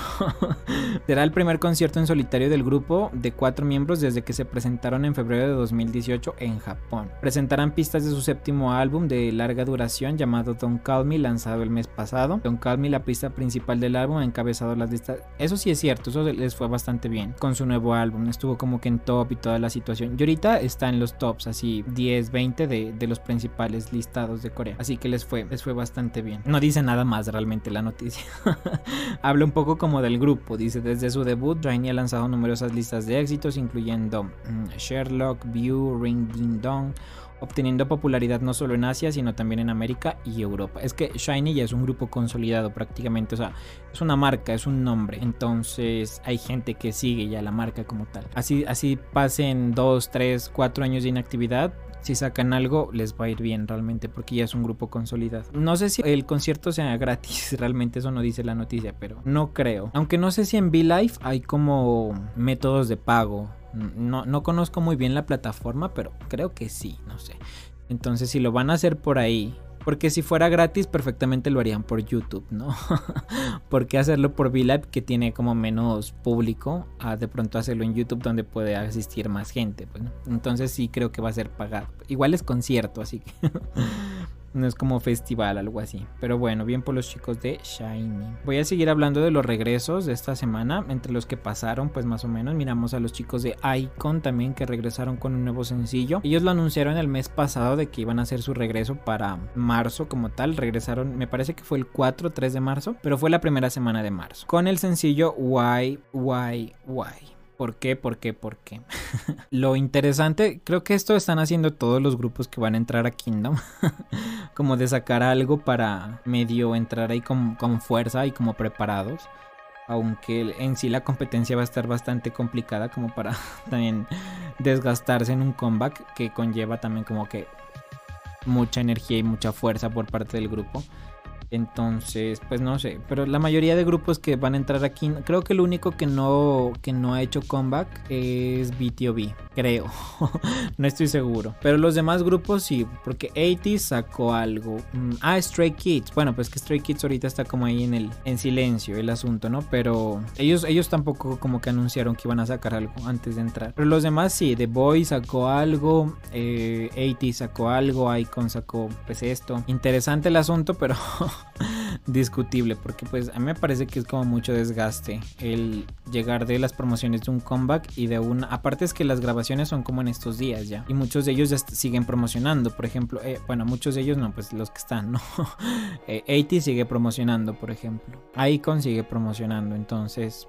será el primer concierto en solitario del grupo de cuatro miembros desde que se presentaron en febrero de 2018 en Japón. Presentarán pistas de su séptimo álbum de larga duración llamado Don't Call Me, lanzado el mes pasado. Don't Call Me, la pista principal del álbum ha encabezado las listas. Eso sí es cierto, eso les fue bastante bien con su nuevo álbum. Estuvo como que en top y toda la situación. Y ahorita está en los tops, así 10, 20 de, de los principales listados de Corea. Así que les fue, les fue bastante bien. No dice nada más realmente la noticia. Habla un poco como del grupo. Dice, desde su debut, Rainy ha lanzado numerosas listas de éxitos, incluyendo mm, Sherlock, View, Ring Ding Dong obteniendo popularidad no solo en Asia, sino también en América y Europa. Es que Shiny ya es un grupo consolidado prácticamente, o sea, es una marca, es un nombre, entonces hay gente que sigue ya la marca como tal. Así, así pasen 2, 3, 4 años de inactividad, si sacan algo les va a ir bien realmente porque ya es un grupo consolidado. No sé si el concierto sea gratis, realmente eso no dice la noticia, pero no creo. Aunque no sé si en V-Live hay como métodos de pago no, no conozco muy bien la plataforma, pero creo que sí, no sé. Entonces, si lo van a hacer por ahí, porque si fuera gratis, perfectamente lo harían por YouTube, ¿no? ¿Por qué hacerlo por VLive que tiene como menos público? De pronto hacerlo en YouTube donde puede asistir más gente. Pues, Entonces sí creo que va a ser pagado. Igual es concierto, así que No es como festival, algo así. Pero bueno, bien por los chicos de Shiny. Voy a seguir hablando de los regresos de esta semana. Entre los que pasaron, pues más o menos. Miramos a los chicos de Icon también que regresaron con un nuevo sencillo. Ellos lo anunciaron el mes pasado de que iban a hacer su regreso para marzo como tal. Regresaron, me parece que fue el 4 o 3 de marzo. Pero fue la primera semana de marzo. Con el sencillo Why, Why, Why. ¿Por qué? ¿Por qué? ¿Por qué? Lo interesante, creo que esto están haciendo todos los grupos que van a entrar a Kingdom. como de sacar algo para medio entrar ahí con, fuerza y como preparados. Aunque en sí la competencia va a estar bastante complicada como para también desgastarse en un comeback que conlleva también como que mucha energía y mucha fuerza por parte del grupo. Entonces, pues no sé, pero la mayoría de grupos que van a entrar aquí, creo que el único que no, que no ha hecho comeback es BTOB, creo, no estoy seguro. Pero los demás grupos sí, porque 80 sacó algo. Mm, ah, Stray Kids, bueno, pues que Stray Kids ahorita está como ahí en el en silencio el asunto, ¿no? Pero ellos, ellos tampoco como que anunciaron que iban a sacar algo antes de entrar. Pero los demás sí, The Boy sacó algo, eh, 80 sacó algo, Icon sacó pues esto. Interesante el asunto, pero discutible porque pues a mí me parece que es como mucho desgaste el llegar de las promociones de un comeback y de una aparte es que las grabaciones son como en estos días ya y muchos de ellos ya siguen promocionando por ejemplo eh, bueno muchos de ellos no pues los que están no eh, sigue promocionando por ejemplo Icon sigue promocionando entonces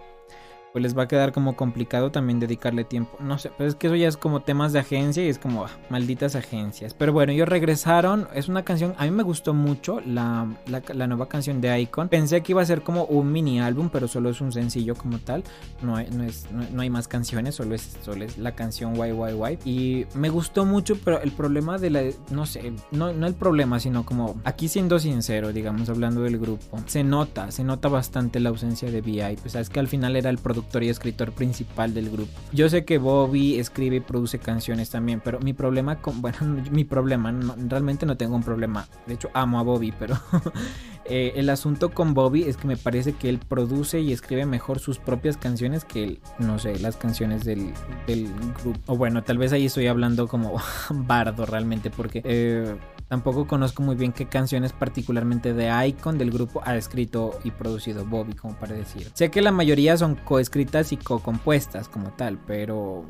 pues les va a quedar como complicado también dedicarle tiempo. No sé, pero es que eso ya es como temas de agencia y es como ah, malditas agencias. Pero bueno, ellos regresaron. Es una canción, a mí me gustó mucho la, la, nueva canción de Icon. Pensé que iba a ser como un mini álbum, pero solo es un sencillo como tal. No hay, es, no, hay más canciones, solo es, solo es la canción YYY. Y me gustó mucho, pero el problema de la, no sé, no, no el problema, sino como aquí siendo sincero, digamos, hablando del grupo, se nota, se nota bastante la ausencia de VI. Pues sabes que al final era el producto y escritor principal del grupo. Yo sé que Bobby escribe y produce canciones también, pero mi problema con, bueno, mi problema, realmente no tengo un problema, de hecho amo a Bobby, pero eh, el asunto con Bobby es que me parece que él produce y escribe mejor sus propias canciones que, no sé, las canciones del, del grupo. O bueno, tal vez ahí estoy hablando como bardo realmente, porque... Eh, Tampoco conozco muy bien qué canciones particularmente de Icon del grupo ha escrito y producido Bobby, como para decir. Sé que la mayoría son coescritas y co-compuestas como tal, pero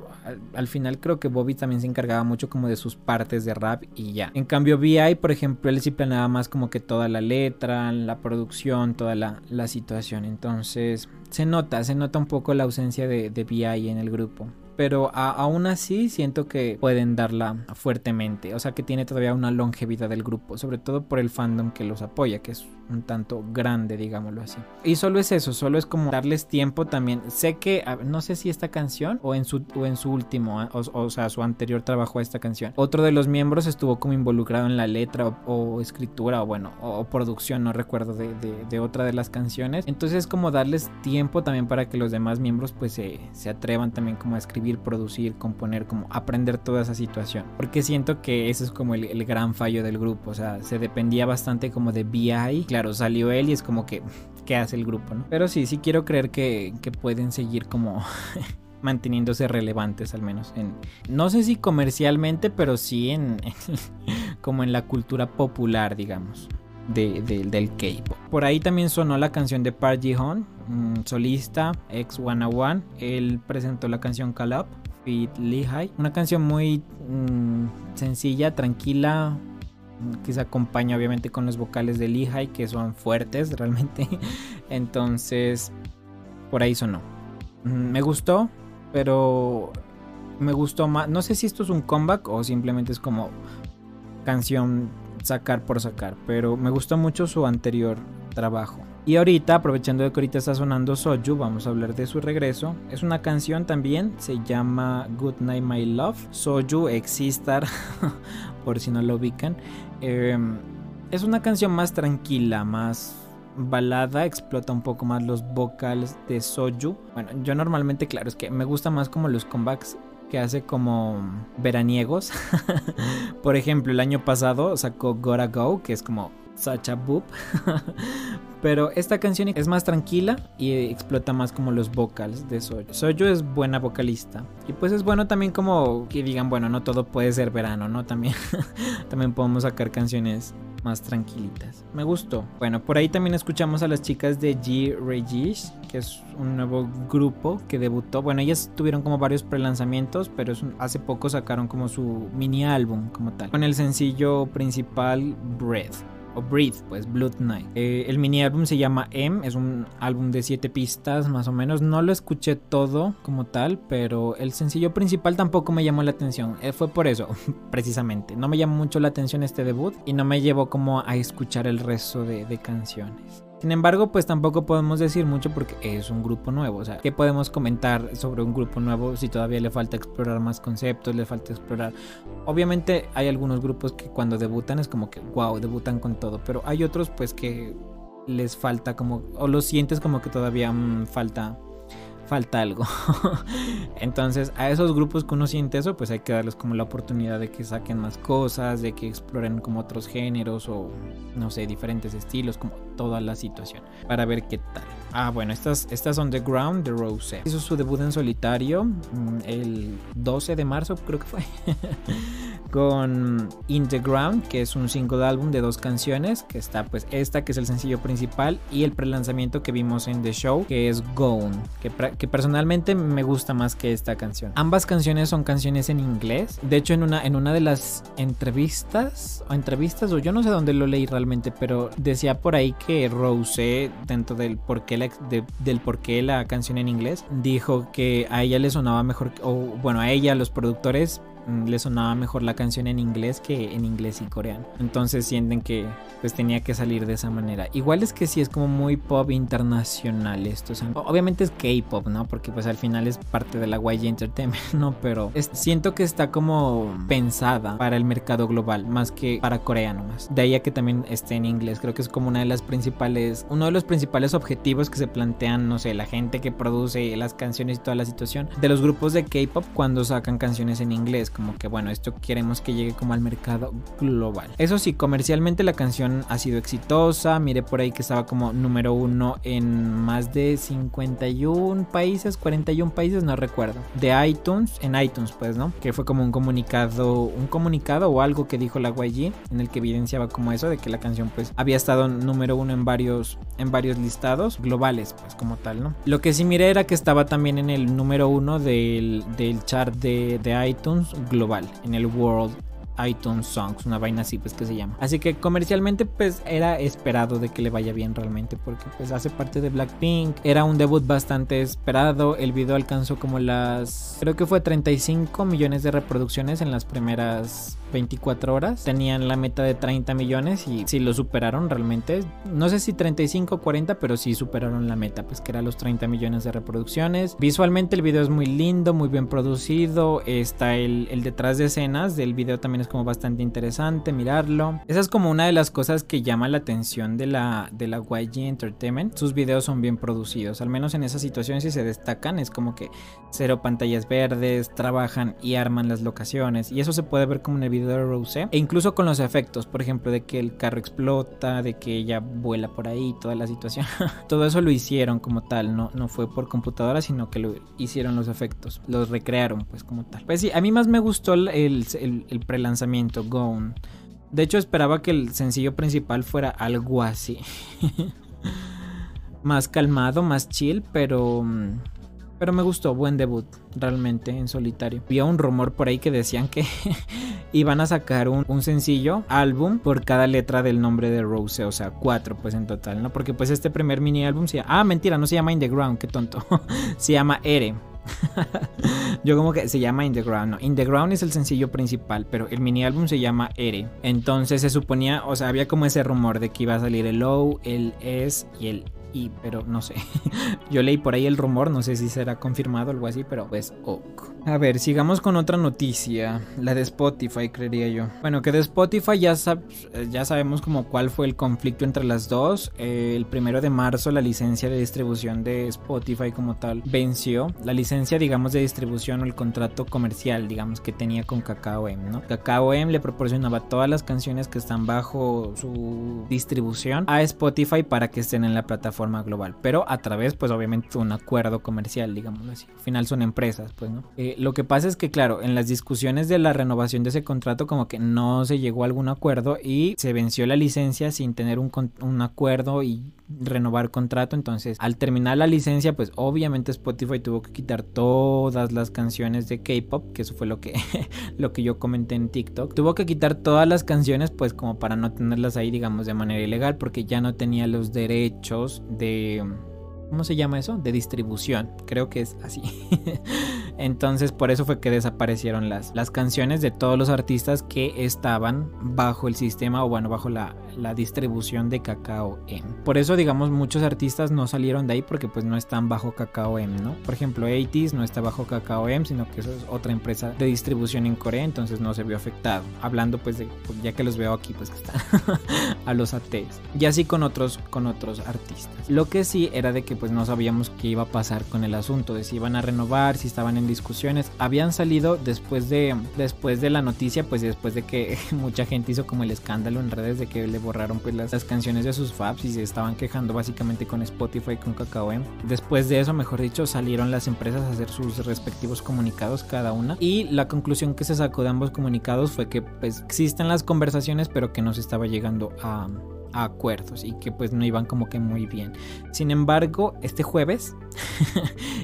al, final creo que Bobby también se encargaba mucho como de sus partes de rap y ya. En cambio VI, por ejemplo, él sí planeaba más como que toda la letra, la producción, toda la, situación. Entonces se nota, se nota un poco la ausencia de, de en el grupo. Pero aún así siento que pueden darla fuertemente, o sea que tiene todavía una longevidad del grupo, sobre todo por el fandom que los apoya, que es un tanto grande, digámoslo así. Y solo es eso, solo es como darles tiempo también. Sé que, no sé si esta canción o en su, o en su último, ah, o, sea, su anterior trabajo a esta canción. Otro de los miembros estuvo como involucrado en la letra o, escritura o bueno, o, producción, no recuerdo, de, de, otra de las canciones. Entonces es como darles tiempo también para que los demás miembros pues se, se atrevan también como a escribir, producir, componer, como aprender toda esa situación. Porque siento que ese es como el, el gran fallo del grupo, o sea, se dependía bastante como de BI. Claro, salió él y es como que, ¿qué hace el grupo? ¿no? Pero sí, sí quiero creer que, pueden seguir como manteniéndose relevantes al menos en no sé si comercialmente pero sí en, como en la cultura popular digamos de, del K-pop por ahí también sonó la canción de Park Ji Hoon solista ex One One él presentó la canción Call Up with Lehigh una canción muy mm, sencilla tranquila que se acompaña obviamente con los vocales de Lehigh que son fuertes realmente. Entonces, por ahí sonó. Mm, me gustó, pero me gustó más. No sé si esto es un comeback o simplemente es como canción sacar por sacar, pero me gustó mucho su anterior trabajo. Y ahorita, aprovechando de que ahorita está sonando Soju, vamos a hablar de su regreso. Es una canción también, se llama Good Night My Love. Soju Existar, por si no lo ubican. Em, es una canción más tranquila, más balada, explota un poco más los vocals de Soju. Bueno, yo normalmente, claro, es que me gusta más como los comebacks que hace como veraniegos. Por ejemplo, el año pasado sacó Gotta Go, que es como Sacha Boop. Pero esta canción es más tranquila y explota más como los vocals de Soyo. Soyo es buena vocalista. Y pues es bueno también como que digan, bueno, no todo puede ser verano, ¿no? También, también podemos sacar canciones más tranquilitas. Me gustó. Bueno, por ahí también escuchamos a las chicas de G Regis, que es un nuevo grupo que debutó. Bueno, ellas tuvieron como varios prelanzamientos, pero hace poco sacaron como su mini álbum como tal. Con el sencillo principal Breath o Breathe, pues Blood Night. Eh, el mini álbum se llama M, es un álbum de 7 pistas más o menos. No lo escuché todo como tal, pero el sencillo principal tampoco me llamó la atención. Eh, fue por eso, precisamente. No me llamó mucho la atención este debut y no me llevó como a escuchar el resto de canciones. Sin embargo, pues tampoco podemos decir mucho porque es un grupo nuevo. O sea, ¿qué podemos comentar sobre un grupo nuevo si todavía le falta explorar más conceptos, le falta explorar? Obviamente hay algunos grupos que cuando debutan es como que, wow, debutan con todo, pero hay otros pues que les falta como, o lo sientes como que todavía mm, falta falta algo. Entonces, a esos grupos que uno siente eso, pues hay que darles como la oportunidad de que saquen más cosas, de que exploren como otros géneros o no sé, diferentes estilos, como toda la situación, para ver qué tal. Ah, bueno, estas, estas son The Ground de Rose. Hizo su debut en solitario mm, el 12 de marzo, creo que fue. con In the Ground, que es un single álbum de dos canciones, que está pues esta que es el sencillo principal y el prelanzamiento que vimos en The Show, que es Gone, que, personalmente me gusta más que esta canción. Ambas canciones son canciones en inglés. De hecho, en una, en una de las entrevistas, o entrevistas, o yo no sé dónde lo leí realmente, pero decía por ahí que Rose, dentro del por qué la, del por qué la canción en inglés, dijo que a ella le sonaba mejor, o bueno, a ella, los productores, le sonaba mejor la canción en inglés que en inglés y coreano. Entonces sienten que pues tenía que salir de esa manera. Igual es que sí es como muy pop internacional esto. obviamente es K-pop, ¿no? Porque pues al final es parte de la YG Entertainment, ¿no? Pero siento que está como pensada para el mercado global más que para Corea nomás. De ahí a que también esté en inglés. Creo que es como una de las principales, uno de los principales objetivos que se plantean, no sé, la gente que produce las canciones y toda la situación de los grupos de K-pop cuando sacan canciones en inglés como que bueno, esto queremos que llegue como al mercado global. Eso sí, comercialmente la canción ha sido exitosa, mire por ahí que estaba como número uno en más de 51 países, 41 países, no recuerdo, de iTunes, en iTunes pues, ¿no? Que fue como un comunicado, un comunicado o algo que dijo la YG en el que evidenciaba como eso de que la canción pues había estado número uno en varios, en varios listados globales pues como tal, ¿no? Lo que sí miré era que estaba también en el número uno del, del chart de, de iTunes global, en el World iTunes Songs, una vaina así pues que se llama. Así que comercialmente pues era esperado de que le vaya bien realmente porque pues hace parte de Blackpink, era un debut bastante esperado, el video alcanzó como las creo que fue 35 millones de reproducciones en las primeras 24 horas. Tenían la meta de 30 millones y si lo superaron realmente. No sé si 35 o 40, pero sí superaron la meta, pues que era los 30 millones de reproducciones. Visualmente el video es muy lindo, muy bien producido. Está el, el detrás de escenas del video también es como bastante interesante mirarlo. Esa es como una de las cosas que llama la atención de la, de la YG Entertainment. Sus videos son bien producidos, al menos en esas situaciones si se destacan es como que cero pantallas verdes, trabajan y arman las locaciones y eso se puede ver como en el de Rose. E incluso con los efectos, por ejemplo, de que el carro explota, de que ella vuela por ahí, toda la situación. Todo eso lo hicieron como tal, no, no fue por computadora, sino que lo hicieron los efectos, los recrearon pues como tal. Pues sí, a mí más me gustó el, el, el pre-lanzamiento, Gone. De hecho, esperaba que el sencillo principal fuera algo así. más calmado, más chill, pero mm, pero me gustó, buen debut, realmente, en solitario. Había un rumor por ahí que decían que iban a sacar un, sencillo, álbum, por cada letra del nombre de Rose, o sea, cuatro pues en total, ¿no? Porque pues este primer mini álbum se llama... Ah, mentira, no se llama In The Ground, qué tonto. se llama Ere. Yo como que se llama In The Ground, no. In The Ground es el sencillo principal, pero el mini álbum se llama Ere. Entonces se suponía, o sea, había como ese rumor de que iba a salir el O, el S y el y pero no sé. Yo leí por ahí el rumor, no sé si será confirmado o algo así, pero pues ok. A ver, sigamos con otra noticia, la de Spotify, creería yo. Bueno, que de Spotify ya, ya sabemos como cuál fue el conflicto entre las dos. El primero de marzo la licencia de distribución de Spotify como tal venció. La licencia, digamos, de distribución o el contrato comercial, digamos, que tenía con Kakao M, ¿no? Kakao M le proporcionaba todas las canciones que están bajo su distribución a Spotify para que estén en la plataforma global, pero a través, pues obviamente, un acuerdo comercial, digamos así. Al final son empresas, pues, ¿no? Eh, lo que pasa es que, claro, en las discusiones de la renovación de ese contrato, como que no se llegó a algún acuerdo y se venció la licencia sin tener un, un acuerdo y renovar contrato. Entonces, al terminar la licencia, pues obviamente Spotify tuvo que quitar todas las canciones de K-pop, que eso fue lo que, lo que yo comenté en TikTok. Tuvo que quitar todas las canciones, pues como para no tenerlas ahí, digamos, de manera ilegal, porque ya no tenía los derechos de ¿Cómo se llama eso? De distribución. Creo que es así. Entonces por eso fue que desaparecieron las, las canciones de todos los artistas que estaban bajo el sistema o bueno, bajo la, la distribución de Kakao M. Por eso digamos muchos artistas no salieron de ahí porque pues no están bajo Kakao M, ¿no? Por ejemplo 80 no está bajo Kakao M, sino que eso es otra empresa de distribución en Corea, entonces no se vio afectado. Hablando pues de, pues, ya que los veo aquí pues que están a los ATs. Y así con otros, con otros artistas. Lo que sí era de que pues no sabíamos qué iba a pasar con el asunto, de si iban a renovar, si estaban en discusiones. Habían salido después de, después de la noticia, pues después de que mucha gente hizo como el escándalo en redes de que le borraron pues las, canciones de sus faps y se estaban quejando básicamente con Spotify, con Kakao Después de eso, mejor dicho, salieron las empresas a hacer sus respectivos comunicados cada una y la conclusión que se sacó de ambos comunicados fue que pues existen las conversaciones pero que no se estaba llegando a acuerdos y que pues no iban como que muy bien. Sin embargo, este jueves,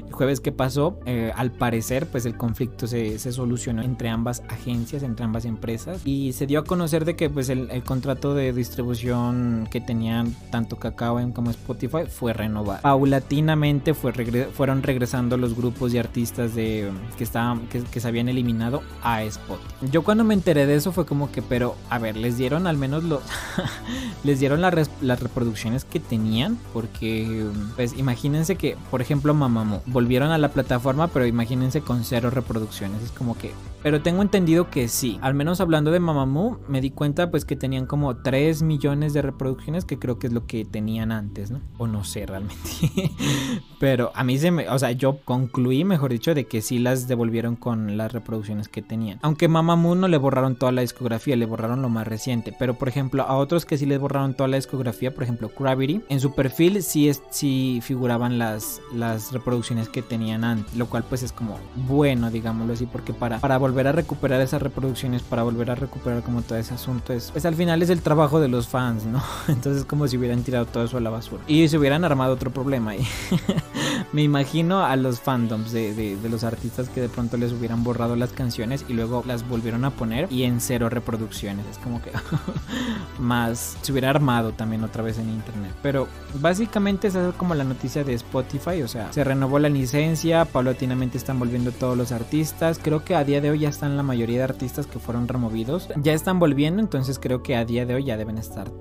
el jueves que pasó, eh, al parecer pues el conflicto se, solucionó entre ambas agencias, entre ambas empresas y se dio a conocer de que pues el, contrato de distribución que tenían tanto Kakao como Spotify fue renovado. Paulatinamente fue fueron regresando los grupos y artistas de, que, estaban, que, se habían eliminado a Spotify. Yo cuando me enteré de eso fue como que, pero a ver, les dieron al menos los... les dieron las reproducciones que tenían, porque pues imagínense que, ejemplo, Mamamoo. Volvieron a la plataforma, pero imagínense con cero reproducciones, es como que pero tengo entendido que sí. Al menos hablando de Mamamoo, me di cuenta pues que tenían como 3 millones de reproducciones, que creo que es lo que tenían antes, ¿no? O no sé realmente. Pero a mí se me, o sea, yo concluí, mejor dicho, de que sí las devolvieron con las reproducciones que tenían. Aunque Mamamoo no le borraron toda la discografía, le borraron lo más reciente. Pero por ejemplo, a otros que sí les borraron toda la discografía, por ejemplo, Gravity, en su perfil sí, es, sí figuraban las, las reproducciones que tenían antes. Lo cual pues es como bueno, digámoslo así, porque para, para volver a recuperar esas reproducciones, para volver a recuperar como todo ese asunto, es, pues al final es el trabajo de los fans, ¿no? Entonces como si hubieran tirado todo eso a la basura. Y se hubieran armado otro problema ahí. me imagino a los fandoms de, de, los artistas que de pronto les hubieran borrado las canciones y luego las volvieron a poner y en cero reproducciones. Es como que más se hubiera armado también otra vez en internet. Pero básicamente esa es como la noticia de Spotify. O sea, se renovó la licencia, paulatinamente están volviendo todos los artistas. Creo que a día de hoy ya están la mayoría de artistas que fueron removidos. Ya están volviendo, entonces creo que a día de hoy ya deben estar,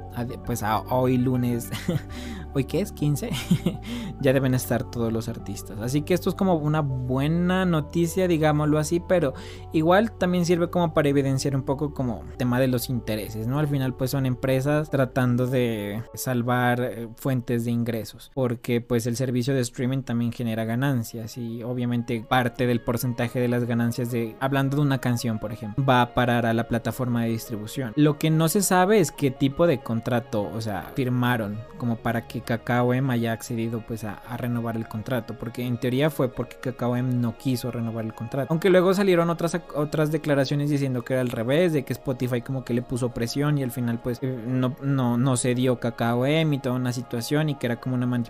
pues hoy lunes hoy que es 15, ya deben estar todos los artistas. Así que esto es como una buena noticia, digámoslo así, pero igual también sirve como para evidenciar un poco como tema de los intereses, ¿no? Al final pues son empresas tratando de salvar eh, fuentes de ingresos, porque pues el servicio de streaming también genera ganancias y obviamente parte del porcentaje de las ganancias de, hablando de una canción por ejemplo, va a parar a la plataforma de distribución. Lo que no se sabe es qué tipo de contrato, o sea, firmaron como para que KKOM haya accedido pues a, renovar el contrato, porque en teoría fue porque KKOM no quiso renovar el contrato. Aunque luego salieron otras, otras declaraciones diciendo que era al revés, de que Spotify como que le puso presión y al final pues eh, no, no, no se dio KKOM y toda una situación y que era como una,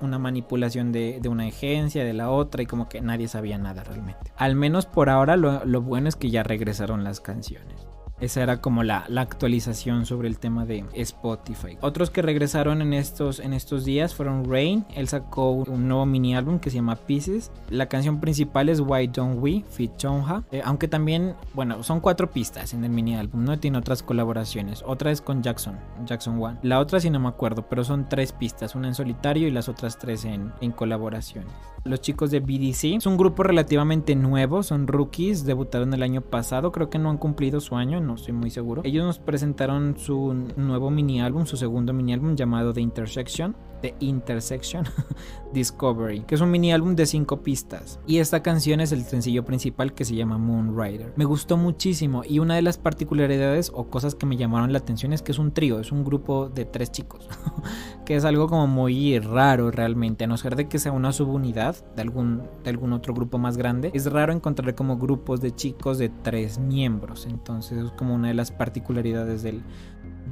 una manipulación de, de, una agencia, de la otra y como que nadie sabía nada realmente. Al menos por ahora lo, lo bueno es que ya regresaron las canciones. Esa era como la, actualización sobre el tema de Spotify. Otros que regresaron en estos, en estos días fueron Rain. Él sacó un nuevo mini álbum que se llama Pieces. La canción principal es Why Don't We, Fit Chonha. Eh, aunque también, bueno, son cuatro pistas en el mini álbum. No tiene otras colaboraciones. Otra es con Jackson, Jackson One. La otra sí no me acuerdo, pero son tres pistas. Una en solitario y las otras tres en, en colaboraciones los chicos de BDC. Es un grupo relativamente nuevo, son rookies, debutaron el año pasado, creo que no han cumplido su año, no estoy muy seguro. Ellos nos presentaron su nuevo mini álbum, su segundo mini álbum llamado The Intersection. The Intersection Discovery, que es un mini álbum de cinco pistas. Y esta canción es el sencillo principal que se llama Moon Rider. Me gustó muchísimo y una de las particularidades o cosas que me llamaron la atención es que es un trío, es un grupo de tres chicos, que es algo como muy raro realmente, a no ser de que sea una subunidad de algún, de algún otro grupo más grande. Es raro encontrar como grupos de chicos de tres miembros, entonces es como una de las particularidades del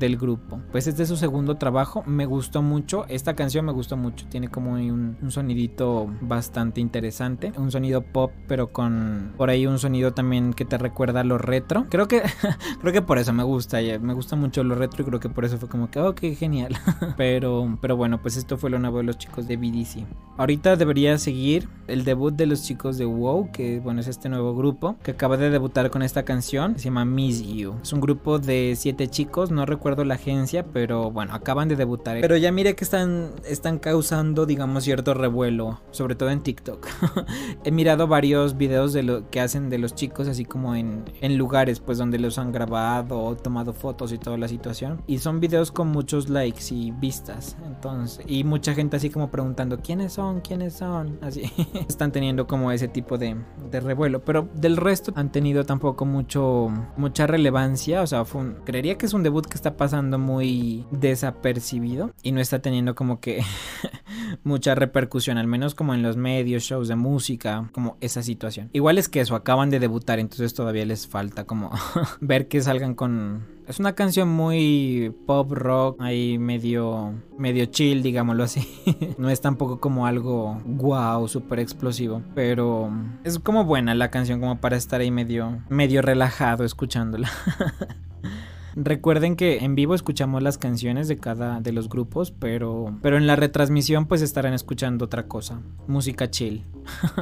del grupo. Pues este es su segundo trabajo, me gustó mucho, esta canción me gustó mucho, tiene como un, sonidito bastante interesante, un sonido pop pero con por ahí un sonido también que te recuerda a lo retro. Creo que creo que por eso me gusta, me gusta mucho lo retro y creo que por eso fue como que oh, qué genial. pero pero bueno, pues esto fue lo nuevo de los chicos de BDC. Ahorita debería seguir el debut de los chicos de WoW, que bueno, es este nuevo grupo que acaba de debutar con esta canción, se llama Miss You. Es un grupo de siete chicos, no recuerdo recuerdo la agencia, pero bueno, acaban de debutar. Pero ya mire que están, están causando, digamos, cierto revuelo, sobre todo en TikTok. He mirado varios videos de lo que hacen de los chicos, así como en, en lugares, pues donde los han grabado, tomado fotos y toda la situación. Y son videos con muchos likes y vistas. Entonces, y mucha gente así como preguntando, ¿quiénes son? ¿Quiénes son? Así. están teniendo como ese tipo de, de revuelo. Pero del resto han tenido tampoco mucho, mucha relevancia. O sea, fue creería que es un debut que está pasando muy desapercibido y no está teniendo como que mucha repercusión, al menos como en los medios, shows de música, como esa situación. Igual es que eso, acaban de debutar, entonces todavía les falta como ver que salgan con... Es una canción muy pop rock, ahí medio medio chill, digámoslo así. no es tampoco como algo wow, súper explosivo, pero es como buena la canción como para estar ahí medio medio relajado escuchándola. Recuerden que en vivo escuchamos las canciones de cada de los grupos, pero, pero en la retransmisión pues estarán escuchando otra cosa, música chill,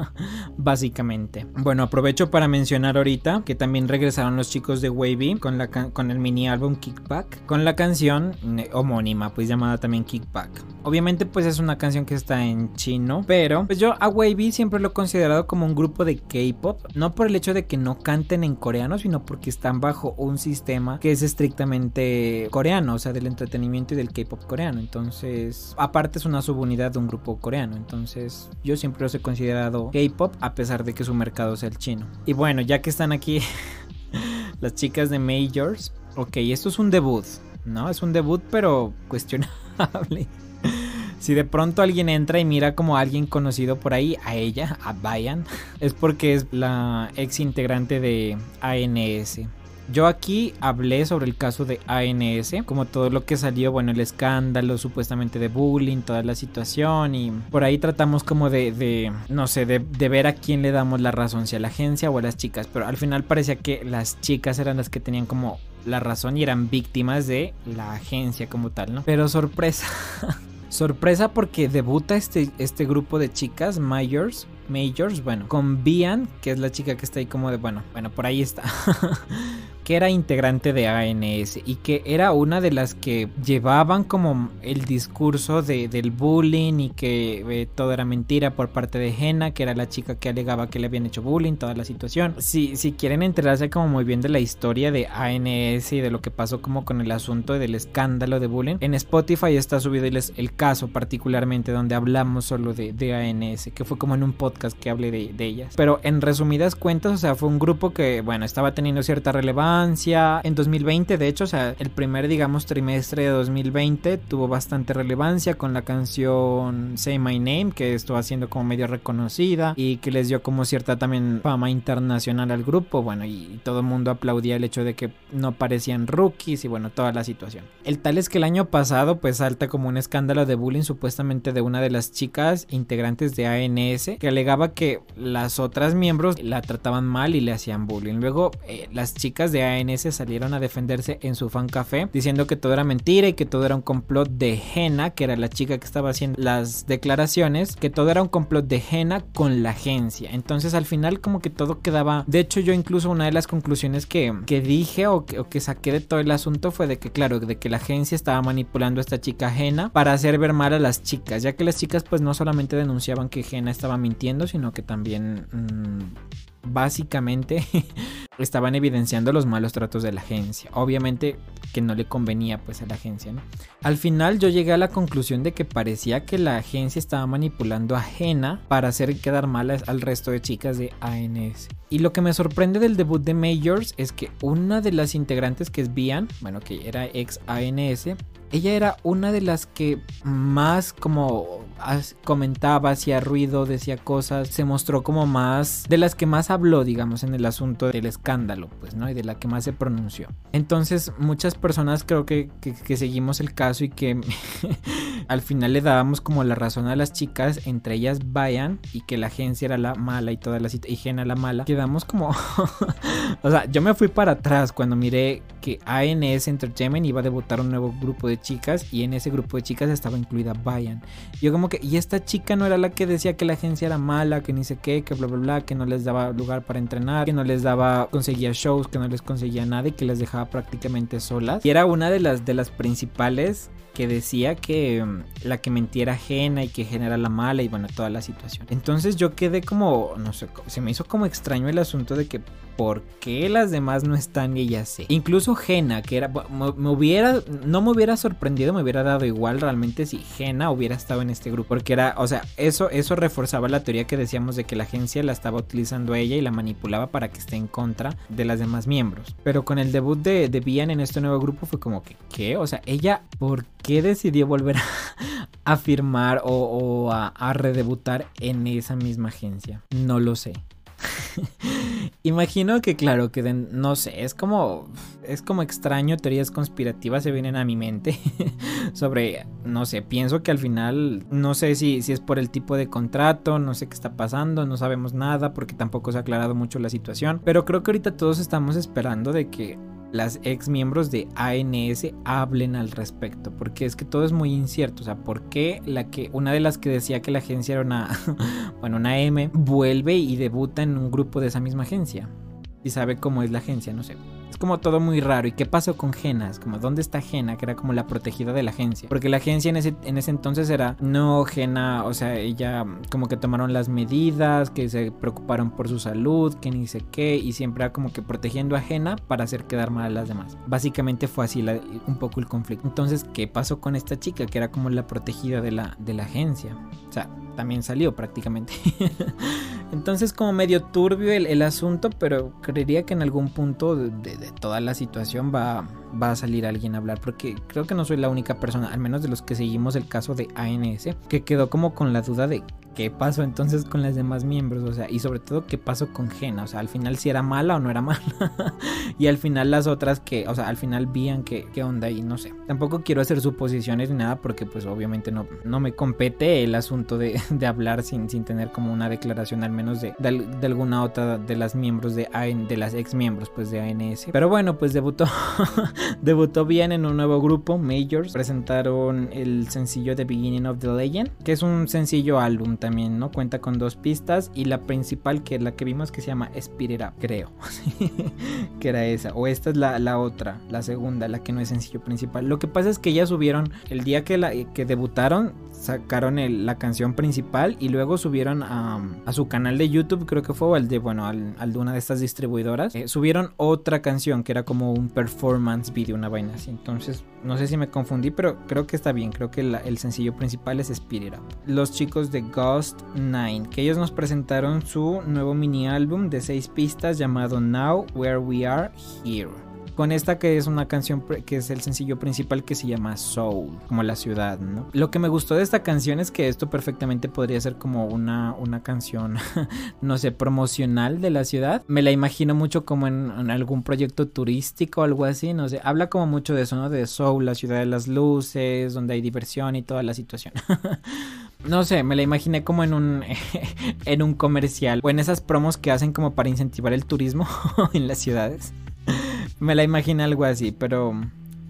básicamente. Bueno, aprovecho para mencionar ahorita que también regresaron los chicos de Wavy con, la con el mini álbum Kickback, con la canción homónima, pues llamada también Kickback. Obviamente pues es una canción que está en chino, pero pues yo a Wavy siempre lo he considerado como un grupo de K-pop, no por el hecho de que no canten en coreano, sino porque están bajo un sistema que es este estrictamente coreano, o sea, del entretenimiento y del K-pop coreano. Entonces, aparte es una subunidad de un grupo coreano. Entonces, yo siempre los he considerado K-pop a pesar de que su mercado sea el chino. Y bueno, ya que están aquí las chicas de Majors, ok, esto es un debut, ¿no? Es un debut, pero cuestionable. Si de pronto alguien entra y mira como alguien conocido por ahí, a ella, a Bayan, es porque es la ex integrante de ANS Yo aquí hablé sobre el caso de ANS, como todo lo que salió, bueno, el escándalo supuestamente de bullying, toda la situación y por ahí tratamos como de, no sé, de, de, ver a quién le damos la razón, si a la agencia o a las chicas, pero al final parecía que las chicas eran las que tenían como la razón y eran víctimas de la agencia como tal, ¿no? Pero sorpresa. sorpresa porque debuta este, este grupo de chicas, Majors, Majors, bueno, con Bian, que es la chica que está ahí como de, bueno, bueno, por ahí está. que era integrante de ANS y que era una de las que llevaban como el discurso de, del bullying y que eh, todo era mentira por parte de Jenna, que era la chica que alegaba que le habían hecho bullying, toda la situación. Si, si quieren enterarse como muy bien de la historia de ANS y de lo que pasó como con el asunto del escándalo de bullying, en Spotify está subido el, el caso particularmente donde hablamos solo de, de, ANS, que fue como en un podcast que hablé de, de ellas. Pero en resumidas cuentas, o sea, fue un grupo que, bueno, estaba teniendo cierta relevancia en 2020, de hecho, o sea, el primer, digamos, trimestre de 2020 tuvo bastante relevancia con la canción Say My Name, que estuvo haciendo como medio reconocida y que les dio como cierta también fama internacional al grupo, bueno, y todo el mundo aplaudía el hecho de que no parecían rookies y bueno, toda la situación. El tal es que el año pasado pues salta como un escándalo de bullying supuestamente de una de las chicas integrantes de ANS que alegaba que las otras miembros la trataban mal y le hacían bullying. Luego eh, las chicas de ANS salieron a defenderse en su fan café diciendo que todo era mentira y que todo era un complot de Jenna, que era la chica que estaba haciendo las declaraciones, que todo era un complot de Jenna con la agencia. Entonces al final como que todo quedaba... De hecho yo incluso una de las conclusiones que, que dije o que, o que saqué de todo el asunto fue de que claro, de que la agencia estaba manipulando a esta chica Jenna para hacer ver mal a las chicas, ya que las chicas pues no solamente denunciaban que Jenna estaba mintiendo, sino que también... Mmm, básicamente estaban evidenciando los malos tratos de la agencia. Obviamente que no le convenía pues a la agencia, ¿no? Al final yo llegué a la conclusión de que parecía que la agencia estaba manipulando a Jena para hacer quedar mal al resto de chicas de ANS. Y lo que me sorprende del debut de Majors es que una de las integrantes que es Bian, bueno, que era ex ANS, ella era una de las que más como comentaba, hacía ruido, decía cosas, se mostró como más de las que más habló, digamos, en el asunto del escándalo, pues, ¿no? Y de la que más se pronunció. Entonces, muchas personas creo que, seguimos el caso y que al final le dábamos como la razón a las chicas, entre ellas Bayan, y que la agencia era la mala y toda la y Jena la mala, quedamos como, o sea, yo me fui para atrás cuando miré que ANS Entertainment iba a debutar un nuevo grupo de chicas y en ese grupo de chicas estaba incluida Bayan. Yo como y esta chica no era la que decía que la agencia era mala, que ni sé qué, que bla bla bla, que no les daba lugar para entrenar, que no les daba, conseguía shows, que no les conseguía nada y que les dejaba prácticamente solas. Y era una de las de las principales que decía que mm, la que mentía era ajena y que Jena era la mala y bueno, toda la situación. Entonces yo quedé como, no sé, se me hizo como extraño el asunto de que por qué las demás no están y ella sí. Incluso Jena, que era, me, hubiera, no me hubiera sorprendido, me hubiera dado igual realmente si Jena hubiera estado en este grupo. Porque era, o sea, eso, eso reforzaba la teoría que decíamos de que la agencia la estaba utilizando ella y la manipulaba para que esté en contra de las demás miembros. Pero con el debut de, de Bian en este nuevo grupo fue como que, ¿qué? O sea, ella, ¿por qué decidió volver a, firmar o, a, a redebutar en esa misma agencia? No lo sé. Imagino que claro, que no sé, es como es como extraño, teorías conspirativas se vienen a mi mente sobre, no sé, pienso que al final, no sé si, si es por el tipo de contrato, no sé qué está pasando, no sabemos nada porque tampoco se ha aclarado mucho la situación, pero creo que ahorita todos estamos esperando de que las ex miembros de ANS hablen al respecto, porque es que todo es muy incierto, o sea, ¿por qué la que una de las que decía que la agencia era una bueno, una M vuelve y debuta en un grupo de esa misma agencia? Y sabe cómo es la agencia, no sé como todo muy raro. ¿Y qué pasó con Jena? como, ¿dónde está Jena? Que era como la protegida de la agencia. Porque la agencia en ese, en ese entonces era, no, Jena, o sea, ella como que tomaron las medidas, que se preocuparon por su salud, que ni sé qué, y siempre era como que protegiendo a Jena para hacer quedar mal a las demás. Básicamente fue así un poco el conflicto. Entonces, ¿qué pasó con esta chica? Que era como la protegida de la, de la agencia. O sea, también salió prácticamente. Entonces como medio turbio el, asunto, pero creería que en algún punto de, toda la situación va, va, a salir alguien a hablar, porque creo que no soy la única persona, al menos de los que seguimos el caso de ANS, que quedó como con la duda de qué pasó entonces con las demás miembros, o sea, y sobre todo qué pasó con Gena, o sea, al final si era mala o no era mala. y al final las otras que, o sea, al final vían qué, qué onda y no sé. Tampoco quiero hacer suposiciones ni nada porque pues obviamente no, no me compete el asunto de, de hablar sin, sin tener como una declaración al menos de, de, alguna otra de las miembros de, de las ex miembros pues de ANS. Pero bueno, pues debutó, debutó bien en un nuevo grupo, Majors. Presentaron el sencillo The Beginning of the Legend, que es un sencillo álbum también, ¿no? Cuenta con dos pistas y la principal que es la que vimos que se llama Spirit Up, creo. que era esa. O esta es la, la, otra, la segunda, la que no es sencillo principal. Lo que pasa es que ya subieron, el día que, la, que debutaron, sacaron la canción principal y luego subieron a, a, su canal de YouTube, creo que fue, al de, bueno, al, al de una de estas distribuidoras, eh, subieron otra canción que era como un performance video, una vaina así. Entonces, no sé si me confundí, pero creo que está bien. Creo que el sencillo principal es Spirit Up. Los chicos de Ghost 9, que ellos nos presentaron su nuevo mini álbum de seis pistas llamado Now Where We Are Here con esta que es una canción que es el sencillo principal que se llama Soul, como la ciudad, ¿no? Lo que me gustó de esta canción es que esto perfectamente podría ser como una, una canción, no sé, promocional de la ciudad. Me la imagino mucho como en, en, algún proyecto turístico o algo así, no sé. Habla como mucho de eso, ¿no? De Soul, la ciudad de las luces, donde hay diversión y toda la situación. No sé, me la imaginé como en un en un comercial o en esas promos que hacen como para incentivar el turismo en las ciudades. Me la imaginé algo así, pero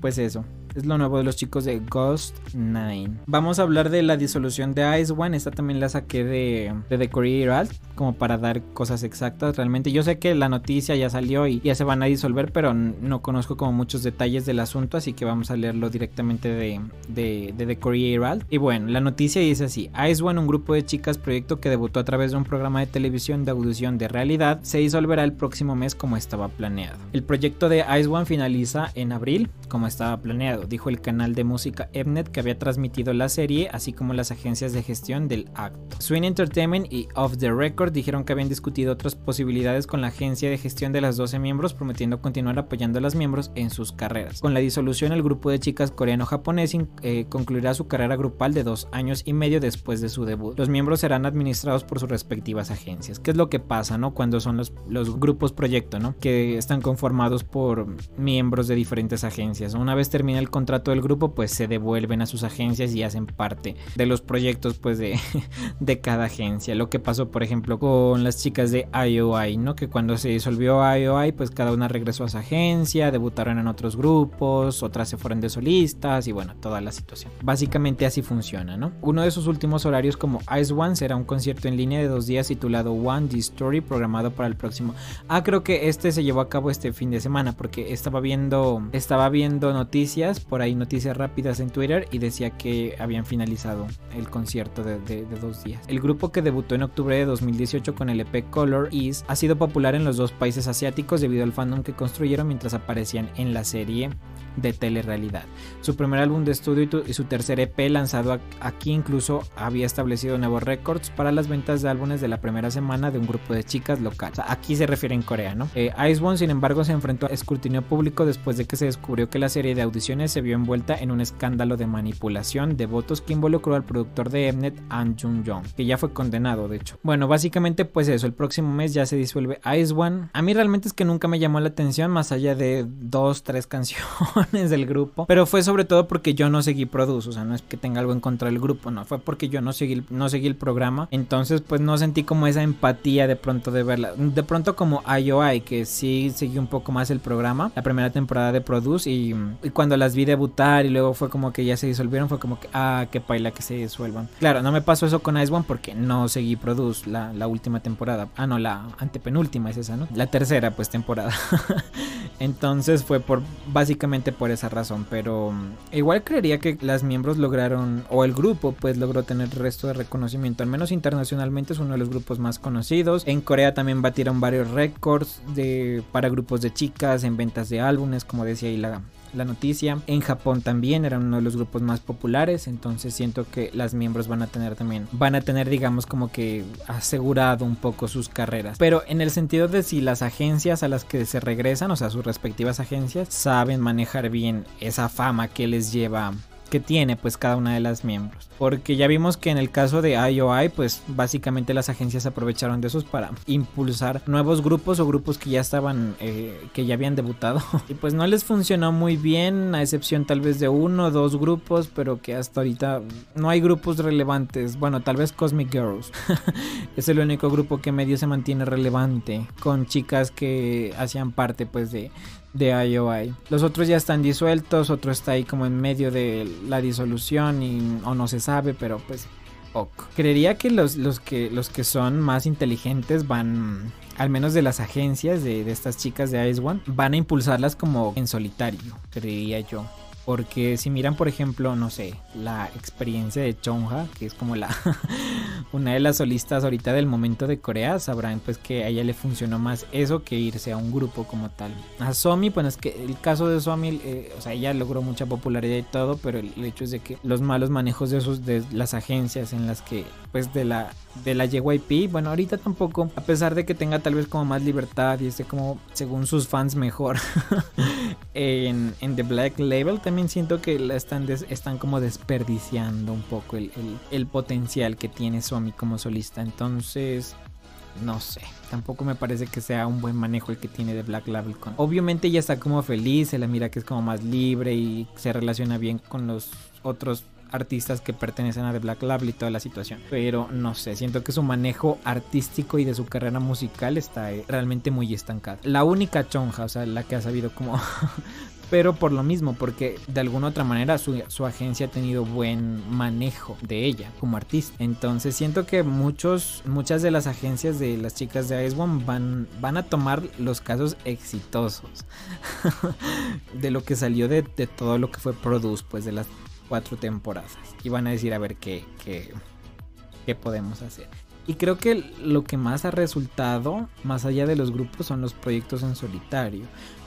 pues eso. Es lo nuevo de los chicos de Ghost 9. Vamos a hablar de la disolución de Ice One. Esta también la saqué de, de The Courier Herald, como para dar cosas exactas. Realmente yo sé que la noticia ya salió y ya se van a disolver, pero no conozco como muchos detalles del asunto, así que vamos a leerlo directamente de, de, de The Courier Herald. Y bueno, la noticia dice así: Ice One, un grupo de chicas proyecto que debutó a través de un programa de televisión de audición de realidad, se disolverá el próximo mes como estaba planeado. El proyecto de Ice One finaliza en abril, como estaba planeado dijo el canal de música Mnet que había transmitido la serie, así como las agencias de gestión del acto. Swing Entertainment y Off the Record dijeron que habían discutido otras posibilidades con la agencia de gestión de las 12 miembros, prometiendo continuar apoyando a las miembros en sus carreras. Con la disolución, el grupo de chicas coreano-japonés eh, concluirá su carrera grupal de dos años y medio después de su debut. Los miembros serán administrados por sus respectivas agencias. ¿Qué es lo que pasa, no? Cuando son los, los grupos proyecto, ¿no? Que están conformados por miembros de diferentes agencias. Una vez termina el contrato del grupo, pues se devuelven a sus agencias y hacen parte de los proyectos pues de, de cada agencia. Lo que pasó por ejemplo con las chicas de IOI, ¿no? Que cuando se disolvió IOI, pues cada una regresó a su agencia, debutaron en otros grupos, otras se fueron de solistas y bueno, toda la situación. Básicamente así funciona, ¿no? Uno de sus últimos horarios como Ice One será un concierto en línea de dos días titulado One The Story programado para el próximo. Ah, creo que este se llevó a cabo este fin de semana porque estaba viendo estaba viendo noticias por ahí noticias rápidas en Twitter y decía que habían finalizado el concierto de, dos días. El grupo que debutó en octubre de 2018 con el EP Color Is ha sido popular en los dos países asiáticos debido al fandom que construyeron mientras aparecían en la serie de telerrealidad. Su primer álbum de estudio y su tercer EP lanzado aquí incluso había establecido nuevos récords para las ventas de álbumes de la primera semana de un grupo de chicas local. Aquí se refiere en Corea, ¿no? Eh, Ice One, sin embargo, se enfrentó a escrutinio público después de que se descubrió que la serie de audiciones se vio envuelta en un escándalo de manipulación de votos que involucró al productor de Mnet, An Jung Jong, que ya fue condenado, de hecho. Bueno, básicamente, pues eso, el próximo mes ya se disuelve Ice One. A mí realmente es que nunca me llamó la atención, más allá de dos, tres canciones del grupo, pero fue sobre todo porque yo no seguí Produce, o sea, no es que tenga algo en contra del grupo, no, fue porque yo no seguí, no seguí el programa, entonces pues no sentí como esa empatía de pronto de verla, de pronto como IOI, que sí seguí un poco más el programa, la primera temporada de Produce y, y cuando las vi debutar y luego fue como que ya se disolvieron, fue como que, ah, qué paila que se disuelvan. Claro, no me pasó eso con Ice One porque no seguí Produce la, la última temporada, ah, no, la antepenúltima es esa, ¿no? La tercera pues temporada. entonces fue por, básicamente por esa razón, pero mm, igual creería que las miembros lograron, o el grupo pues logró tener resto de reconocimiento, al menos internacionalmente es uno de los grupos más conocidos. En Corea también batieron varios récords de, para grupos de chicas en ventas de álbumes, como decía ahí la, la noticia. En Japón también eran uno de los grupos más populares, entonces siento que las miembros van a tener también, van a tener digamos como que asegurado un poco sus carreras. Pero en el sentido de si las agencias a las que se regresan, o sea, sus respectivas agencias, saben manejar bien esa fama que les lleva que tiene pues cada una de las miembros. Porque ya vimos que en el caso de IOI pues básicamente las agencias aprovecharon de esos para impulsar nuevos grupos o grupos que ya estaban, eh, que ya habían debutado. y pues no les funcionó muy bien, a excepción tal vez de uno o dos grupos, pero que hasta ahorita no hay grupos relevantes. Bueno, tal vez Cosmic Girls. es el único grupo que medio se mantiene relevante con chicas que hacían parte pues de de IOI. Los otros ya están disueltos, otro está ahí como en medio de la disolución y o no se sabe, pero pues ok. Creería que los, los que los que son más inteligentes van al menos de las agencias de, de estas chicas de Ice One, van a impulsarlas como en solitario, creería yo. Porque si miran, por ejemplo, no sé, la experiencia de Chonja, que es como la una de las solistas ahorita del momento de Corea, sabrán pues que a ella le funcionó más eso que irse a un grupo como tal. A Somi, pues es que el caso de Somi, eh, o sea, ella logró mucha popularidad y todo, pero el, hecho es de que los malos manejos de esos de las agencias en las que pues de la de la JYP, bueno, ahorita tampoco, a pesar de que tenga tal vez como más libertad y esté como según sus fans mejor en, en The Black Label, también siento que la están, están como desperdiciando un poco el, el, potencial que tiene Somi como solista. Entonces, no sé, tampoco me parece que sea un buen manejo el que tiene de Black Label con. Obviamente ella está como feliz, se la mira que es como más libre y se relaciona bien con los otros artistas que pertenecen a The Black Label y toda la situación. Pero no sé, siento que su manejo artístico y de su carrera musical está realmente muy estancado. La única chonja, o sea, la que ha sabido como pero por lo mismo, porque de alguna otra manera su, agencia ha tenido buen manejo de ella como artista. Entonces siento que muchos, muchas de las agencias de las chicas de Ice One van, van a tomar los casos exitosos de lo que salió de, todo lo que fue Produce, pues de las cuatro temporadas. Y van a decir a ver qué, qué, qué podemos hacer. Y creo que lo que más ha resultado, más allá de los grupos, son los proyectos en solitario.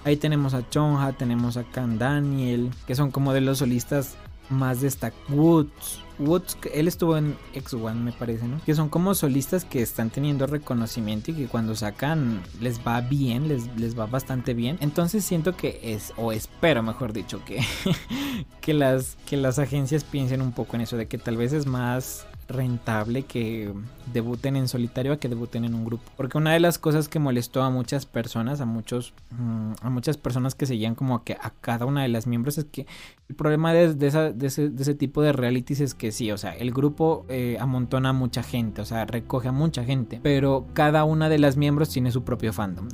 Ahí tenemos a Chonja, tenemos a Can Daniel, que son como de los solistas más destacados. Woods, Woods, él estuvo en X1 me parece, ¿no? Que son como solistas que están teniendo reconocimiento y que cuando sacan les va bien, les, les va bastante bien. Entonces siento que es, o espero mejor dicho, que, que, las, que las agencias piensen un poco en eso, de que tal vez es más rentable que debuten en solitario a que debuten en un grupo. Porque una de las cosas que molestó a muchas personas, a muchos, mm, a muchas personas que seguían como que a cada una de las miembros es que el problema de, ese, tipo de realities es que sí, o sea, el grupo eh, amontona a mucha gente, o sea, recoge a mucha gente, pero cada una de las miembros tiene su propio fandom.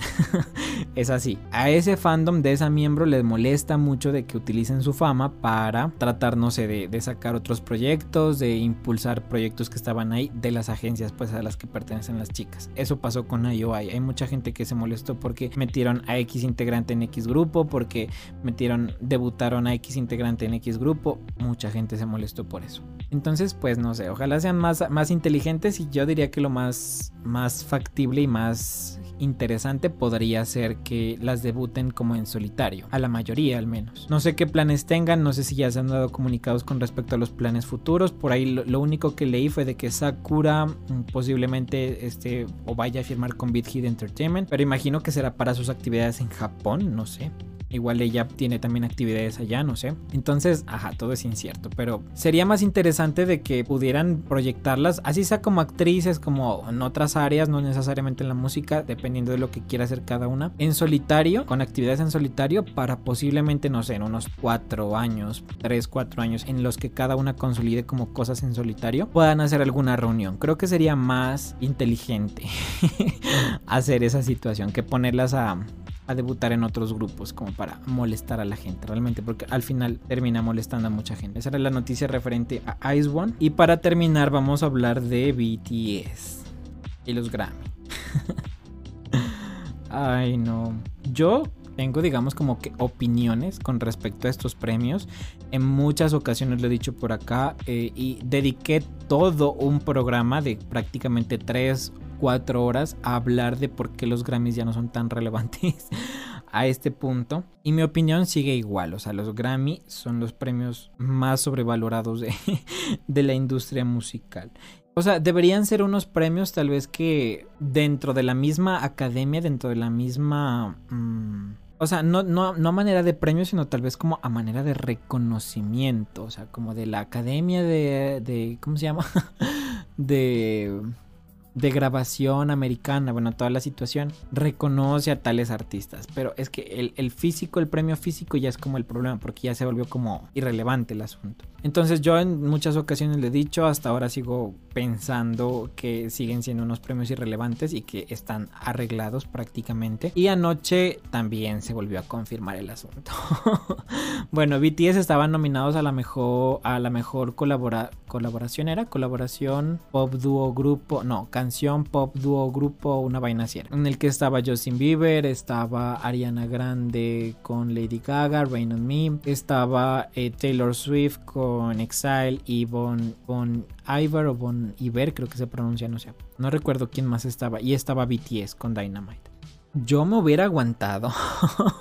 es así. A ese fandom de esa miembro les molesta mucho de que utilicen su fama para tratar, no sé, de, de sacar otros proyectos, de impulsar proyectos que estaban ahí de las agencias pues a las que pertenecen las chicas. Eso pasó con IOI. Hay mucha gente que se molestó porque metieron a X integrante en X grupo, porque metieron, debutaron a X integrante en X grupo. Mucha gente se molestó por eso. Entonces, pues no sé, ojalá sean más, más inteligentes y yo diría que lo más, más factible y más interesante podría ser que las debuten como en solitario, a la mayoría al menos. No sé qué planes tengan, no sé si ya se han dado comunicados con respecto a los planes futuros, por ahí lo, único que leí fue de que Sakura mm, posiblemente este o vaya a firmar con Beat Hit Entertainment, pero imagino que será para sus actividades en Japón, no sé. Igual ella tiene también actividades allá, no sé. Entonces, ajá, todo es incierto. Pero sería más interesante de que pudieran proyectarlas, así sea como actrices, como en otras áreas, no necesariamente en la música, dependiendo de lo que quiera hacer cada una, en solitario, con actividades en solitario, para posiblemente, no sé, en unos cuatro años, tres, cuatro años, en los que cada una consolide como cosas en solitario, puedan hacer alguna reunión. Creo que sería más inteligente hacer esa situación que ponerlas a a debutar en otros grupos como para molestar a la gente realmente porque al final termina molestando a mucha gente. Esa era la noticia referente a Ice One. Y para terminar vamos a hablar de BTS y los Grammy. Ay no. Yo tengo digamos como que opiniones con respecto a estos premios. En muchas ocasiones lo he dicho por acá eh, y dediqué todo un programa de prácticamente tres cuatro horas a hablar de por qué los Grammys ya no son tan relevantes a este punto. Y mi opinión sigue igual, o sea, los Grammy son los premios más sobrevalorados de, de la industria musical. O sea, deberían ser unos premios tal vez que dentro de la misma academia, dentro de la misma... Mm, o sea, no, no, a manera de premio, sino tal vez como a manera de reconocimiento, o sea, como de la academia de, de ¿cómo se llama? de de grabación americana, bueno, toda la situación, reconoce a tales artistas. Pero es que el, físico, el premio físico ya es como el problema, porque ya se volvió como irrelevante el asunto. Entonces yo en muchas ocasiones le he dicho, hasta ahora sigo pensando que siguen siendo unos premios irrelevantes y que están arreglados prácticamente. Y anoche también se volvió a confirmar el asunto. bueno, BTS estaban nominados a la mejor, a la mejor colaboración, ¿era? Colaboración pop dúo grupo, no, canción pop dúo grupo, una vaina así. En el que estaba Justin Bieber, estaba Ariana Grande con Lady Gaga, Rain on Me, estaba eh, Taylor Swift con Exile y bon Iver o Bon Iver, creo que se pronuncia, no sé. No recuerdo quién más estaba. Y estaba BTS con Dynamite. Yo me hubiera aguantado.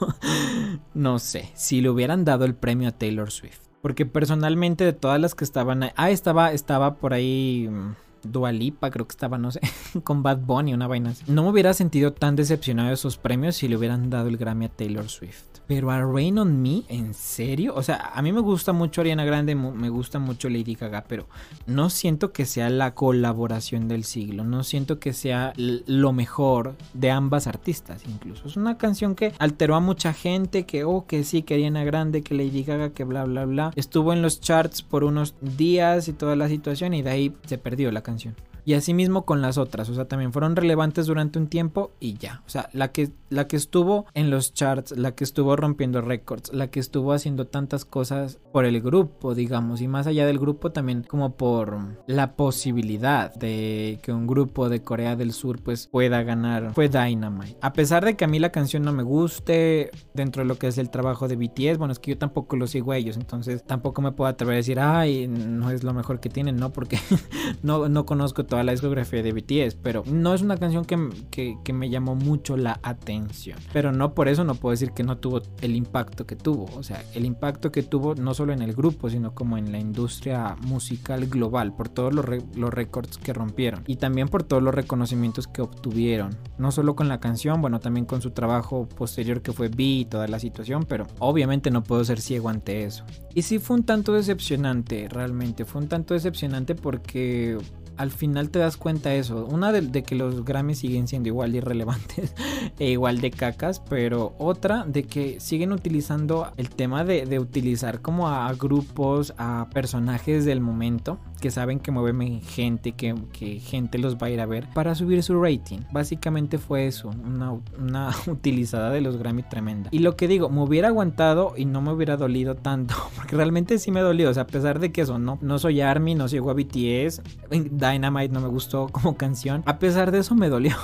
no sé, si le hubieran dado el premio a Taylor Swift. Porque personalmente de todas las que estaban ah, estaba, estaba por ahí mm, Dualipa, creo que estaba, no sé, con Bad Bunny, una vaina. No me hubiera sentido tan decepcionado de esos premios si le hubieran dado el Grammy a Taylor Swift. Pero a Rain on Me, ¿en serio? O sea, a mí me gusta mucho Ariana Grande, me gusta mucho Lady Gaga, pero no siento que sea la colaboración del siglo, no siento que sea lo mejor de ambas artistas incluso. Es una canción que alteró a mucha gente, que oh, que sí, que Ariana Grande, que Lady Gaga, que bla, bla, bla. Estuvo en los charts por unos días y toda la situación y de ahí se perdió la canción. Y así mismo con las otras, o sea, también fueron relevantes durante un tiempo y ya. O sea, la que, la que estuvo en los charts, la que estuvo rompiendo récords, la que estuvo haciendo tantas cosas por el grupo, digamos, y más allá del grupo también como por la posibilidad de que un grupo de Corea del Sur pues pueda ganar, fue Dynamite. A pesar de que a mí la canción no me guste dentro de lo que es el trabajo de BTS, bueno, es que yo tampoco lo sigo a ellos, entonces tampoco me puedo atrever a decir, ay, no es lo mejor que tienen, no, porque no, no conozco todo la discografía de BTS, pero no es una canción que, que, me llamó mucho la atención. Pero no por eso no puedo decir que no tuvo el impacto que tuvo. O sea, el impacto que tuvo no solo en el grupo, sino como en la industria musical global, por todos los, los récords que rompieron y también por todos los reconocimientos que obtuvieron. No solo con la canción, bueno, también con su trabajo posterior que fue B y toda la situación, pero obviamente no puedo ser ciego ante eso. Y sí fue un tanto decepcionante, realmente. Fue un tanto decepcionante porque al final te das cuenta de eso. Una de, que los Grammys siguen siendo igual de irrelevantes e igual de cacas, pero otra de que siguen utilizando el tema de, utilizar como a, grupos, a personajes del momento que saben que mueven gente, que, gente los va a ir a ver para subir su rating. Básicamente fue eso, una, una utilizada de los Grammy tremenda. Y lo que digo, me hubiera aguantado y no me hubiera dolido tanto, porque realmente sí me dolió, o sea, a pesar de que eso, no, no soy ARMY, no sigo a BTS, Dynamite no me gustó como canción. A pesar de eso me dolió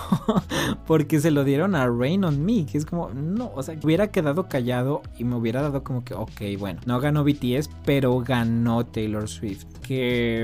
porque se lo dieron a Rain on Me, que es como, no, o sea, hubiera quedado callado y me hubiera dado como que, ok, bueno, no ganó BTS, pero ganó Taylor Swift. Que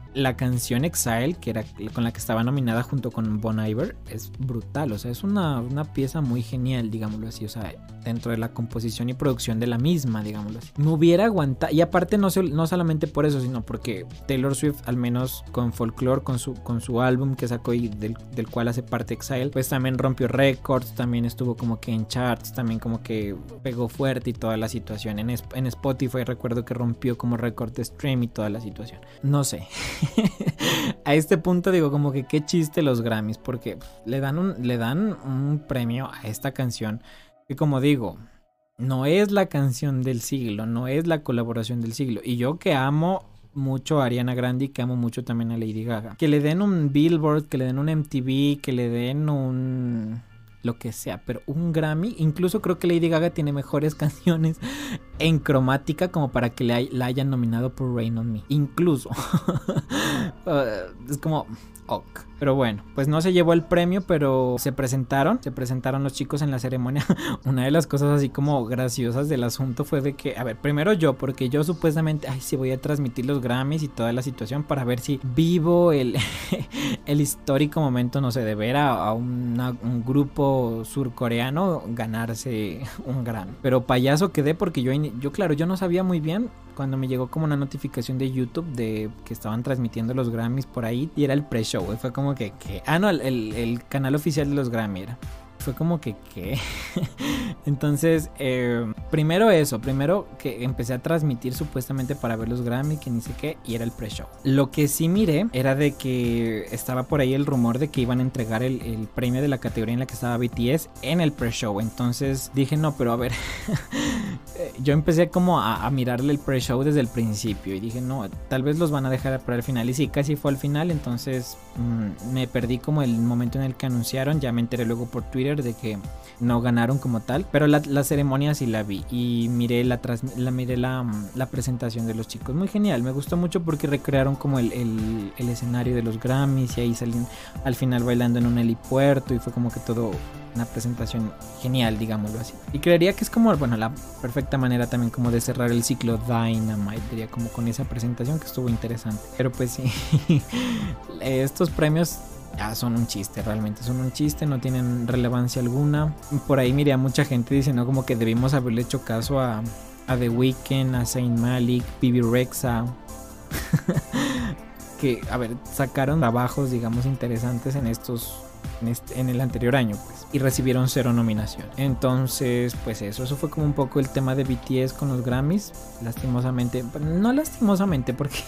la canción Exile, que era con la que estaba nominada junto con Bon Iver, es brutal. O sea, es una, pieza muy genial, digámoslo así. O sea, dentro de la composición y producción de la misma, digámoslo así. Me hubiera aguantado. Y aparte, no, no solamente por eso, sino porque Taylor Swift, al menos con Folklore, con su, con su álbum que sacó y del, cual hace parte Exile, pues también rompió récords. También estuvo como que en charts, también como que pegó fuerte y toda la situación. En, en Spotify recuerdo que rompió como récord de stream y toda la situación. No sé. a este punto digo como que qué chiste los Grammys porque le dan un, le dan un premio a esta canción que como digo, no es la canción del siglo, no es la colaboración del siglo. Y yo que amo mucho a Ariana Grande y que amo mucho también a Lady Gaga. Que le den un Billboard, que le den un MTV, que le den un lo que sea, pero un Grammy, incluso creo que Lady Gaga tiene mejores canciones en cromática como para que la hayan nominado por Rain on Me, incluso. Uh, es como, Pero bueno, pues no se llevó el premio, pero se presentaron, se presentaron los chicos en la ceremonia. Una de las cosas así como graciosas del asunto fue de que, a ver, primero yo, porque yo supuestamente, ay, sí voy a transmitir los Grammys y toda la situación para ver si vivo el, el histórico momento, no sé, de ver a, un grupo surcoreano ganarse un Grammy. Pero payaso quedé porque yo, yo, claro, yo no sabía muy bien cuando me llegó como una notificación de YouTube de que estaban transmitiendo los Grammys por ahí y era el pre-show. Fue como que, Ah, no, el, canal oficial de los Grammy era. Fue como que, ¿qué? Entonces, eh, primero eso, primero que empecé a transmitir supuestamente para ver los Grammy, que ni sé qué, y era el pre-show. Lo que sí miré era de que estaba por ahí el rumor de que iban a entregar el, premio de la categoría en la que estaba BTS en el pre-show. Entonces dije, no, pero a ver, yo empecé como a, mirarle el pre-show desde el principio y dije, no, tal vez los van a dejar para el final. Y sí, casi fue al final, entonces mm, me perdí como el momento en el que anunciaron, ya me enteré luego por Twitter de que no ganaron como tal, pero la, ceremonia sí la vi y miré la, la miré la, la, presentación de los chicos, muy genial, me gustó mucho porque recrearon como el, el, el escenario de los Grammys y ahí salían al final bailando en un helipuerto y fue como que todo una presentación genial, digámoslo así. Y creería que es como, bueno, la perfecta manera también como de cerrar el ciclo Dynamite, diría como con esa presentación que estuvo interesante. Pero pues sí, estos premios ya son un chiste, realmente son un chiste, no tienen relevancia alguna. Por ahí miré a mucha gente diciendo como que debimos haberle hecho caso a, a The Weeknd, a Saint Malik, Bibi Rexa. que, a ver, sacaron trabajos, digamos, interesantes en estos en, el anterior año, pues, y recibieron cero nominación. Entonces, pues eso, eso fue como un poco el tema de BTS con los Grammys, lastimosamente, no lastimosamente, porque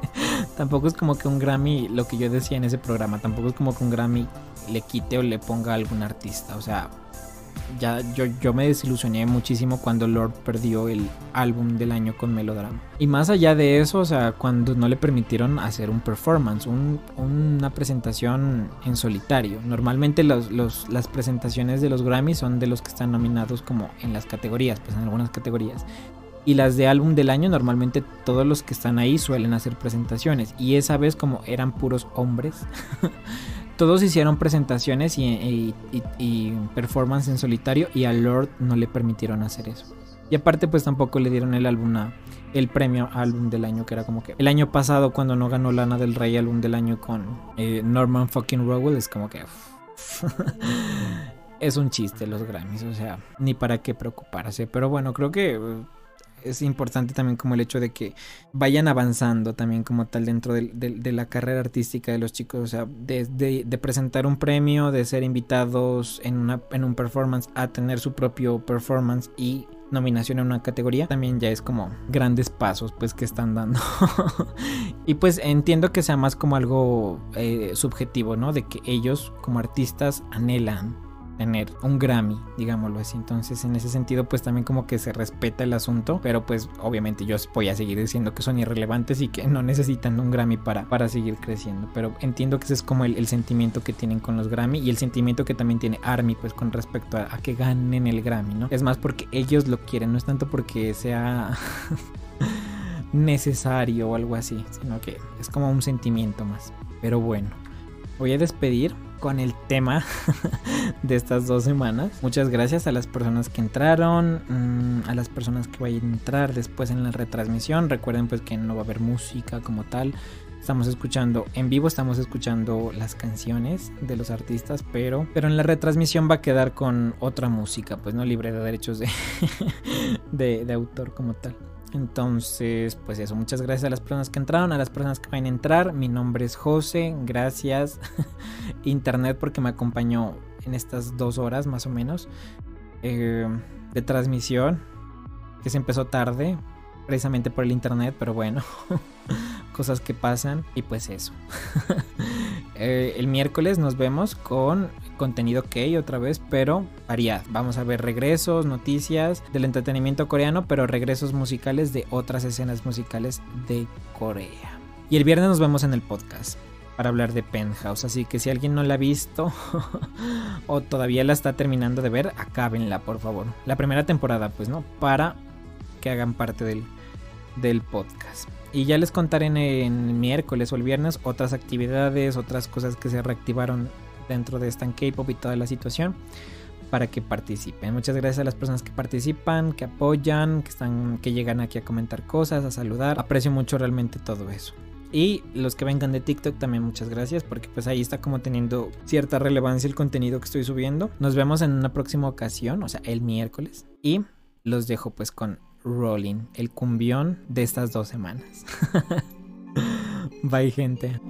tampoco es como que un Grammy, lo que yo decía en ese programa, tampoco es como que un Grammy le quite o le ponga a algún artista, o sea, ya yo, yo me desilusioné muchísimo cuando Lord perdió el álbum del año con Melodrama. Y más allá de eso, o sea, cuando no le permitieron hacer un performance, una presentación en solitario. Normalmente las presentaciones de los Grammys son de los que están nominados como en las categorías, pues en algunas categorías. Y las de álbum del año, normalmente todos los que están ahí suelen hacer presentaciones. Y esa vez como eran puros hombres, todos hicieron presentaciones y, performance en solitario y a Lord no le permitieron hacer eso. Y aparte pues tampoco le dieron el álbum el premio álbum del año que era como que el año pasado cuando no ganó Lana del Rey álbum del año con eh, Norman fucking Rowell es como que es un chiste los Grammys, o sea, ni para qué preocuparse, pero bueno, creo que es importante también como el hecho de que vayan avanzando también como tal dentro de, la carrera artística de los chicos, o sea, de, presentar un premio, de ser invitados en, una, un performance a tener su propio performance y nominación en una categoría también ya es como grandes pasos pues que están dando. Y pues entiendo que sea más como algo eh, subjetivo no de que ellos como artistas anhelan tener un Grammy, digámoslo así. Entonces, en ese sentido, pues también como que se respeta el asunto, pero pues obviamente yo voy a seguir diciendo que son irrelevantes y que no necesitan un Grammy para, para seguir creciendo. Pero entiendo que ese es como el, sentimiento que tienen con los Grammy y el sentimiento que también tiene Army, pues con respecto a, a que ganen el Grammy, ¿no? Es más porque ellos lo quieren, no es tanto porque sea... necesario o algo así, sino que es como un sentimiento más. Pero bueno, voy a despedir con el tema de estas dos semanas. Muchas gracias a las personas que entraron, mm, a las personas que vayan a entrar después en la retransmisión. Recuerden pues que no va a haber música como tal. Estamos escuchando en vivo, estamos escuchando las canciones de los artistas, pero, pero en la retransmisión va a quedar con otra música, pues no libre de derechos de, de, de autor como tal. Entonces, pues eso, muchas gracias a las personas que entraron, a las personas que van a entrar. Mi nombre es José, gracias Internet porque me acompañó en estas dos horas más o menos eh, de transmisión, que se empezó tarde, precisamente por el Internet, pero bueno, cosas que pasan y pues eso. Eh, el miércoles nos vemos con contenido que otra vez, pero variado. Vamos a ver regresos, noticias del entretenimiento coreano, pero regresos musicales de otras escenas musicales de Corea. Y el viernes nos vemos en el podcast para hablar de Penthouse. Así que si alguien no la ha visto o todavía la está terminando de ver, acábenla, por favor. La primera temporada, pues, ¿no? Para que hagan parte del, del podcast. Y ya les contaré en, miércoles o el viernes otras actividades, otras cosas que se reactivaron dentro de Stan K-pop y toda la situación para que participen. Muchas gracias a las personas que participan, que apoyan, que están, que llegan aquí a comentar cosas, a saludar. Aprecio mucho realmente todo eso. Y los que vengan de TikTok también muchas gracias porque pues ahí está como teniendo cierta relevancia el contenido que estoy subiendo. Nos vemos en una próxima ocasión, o sea, el miércoles. Y los dejo pues con Rolling, el cumbión de estas dos semanas. Bye gente.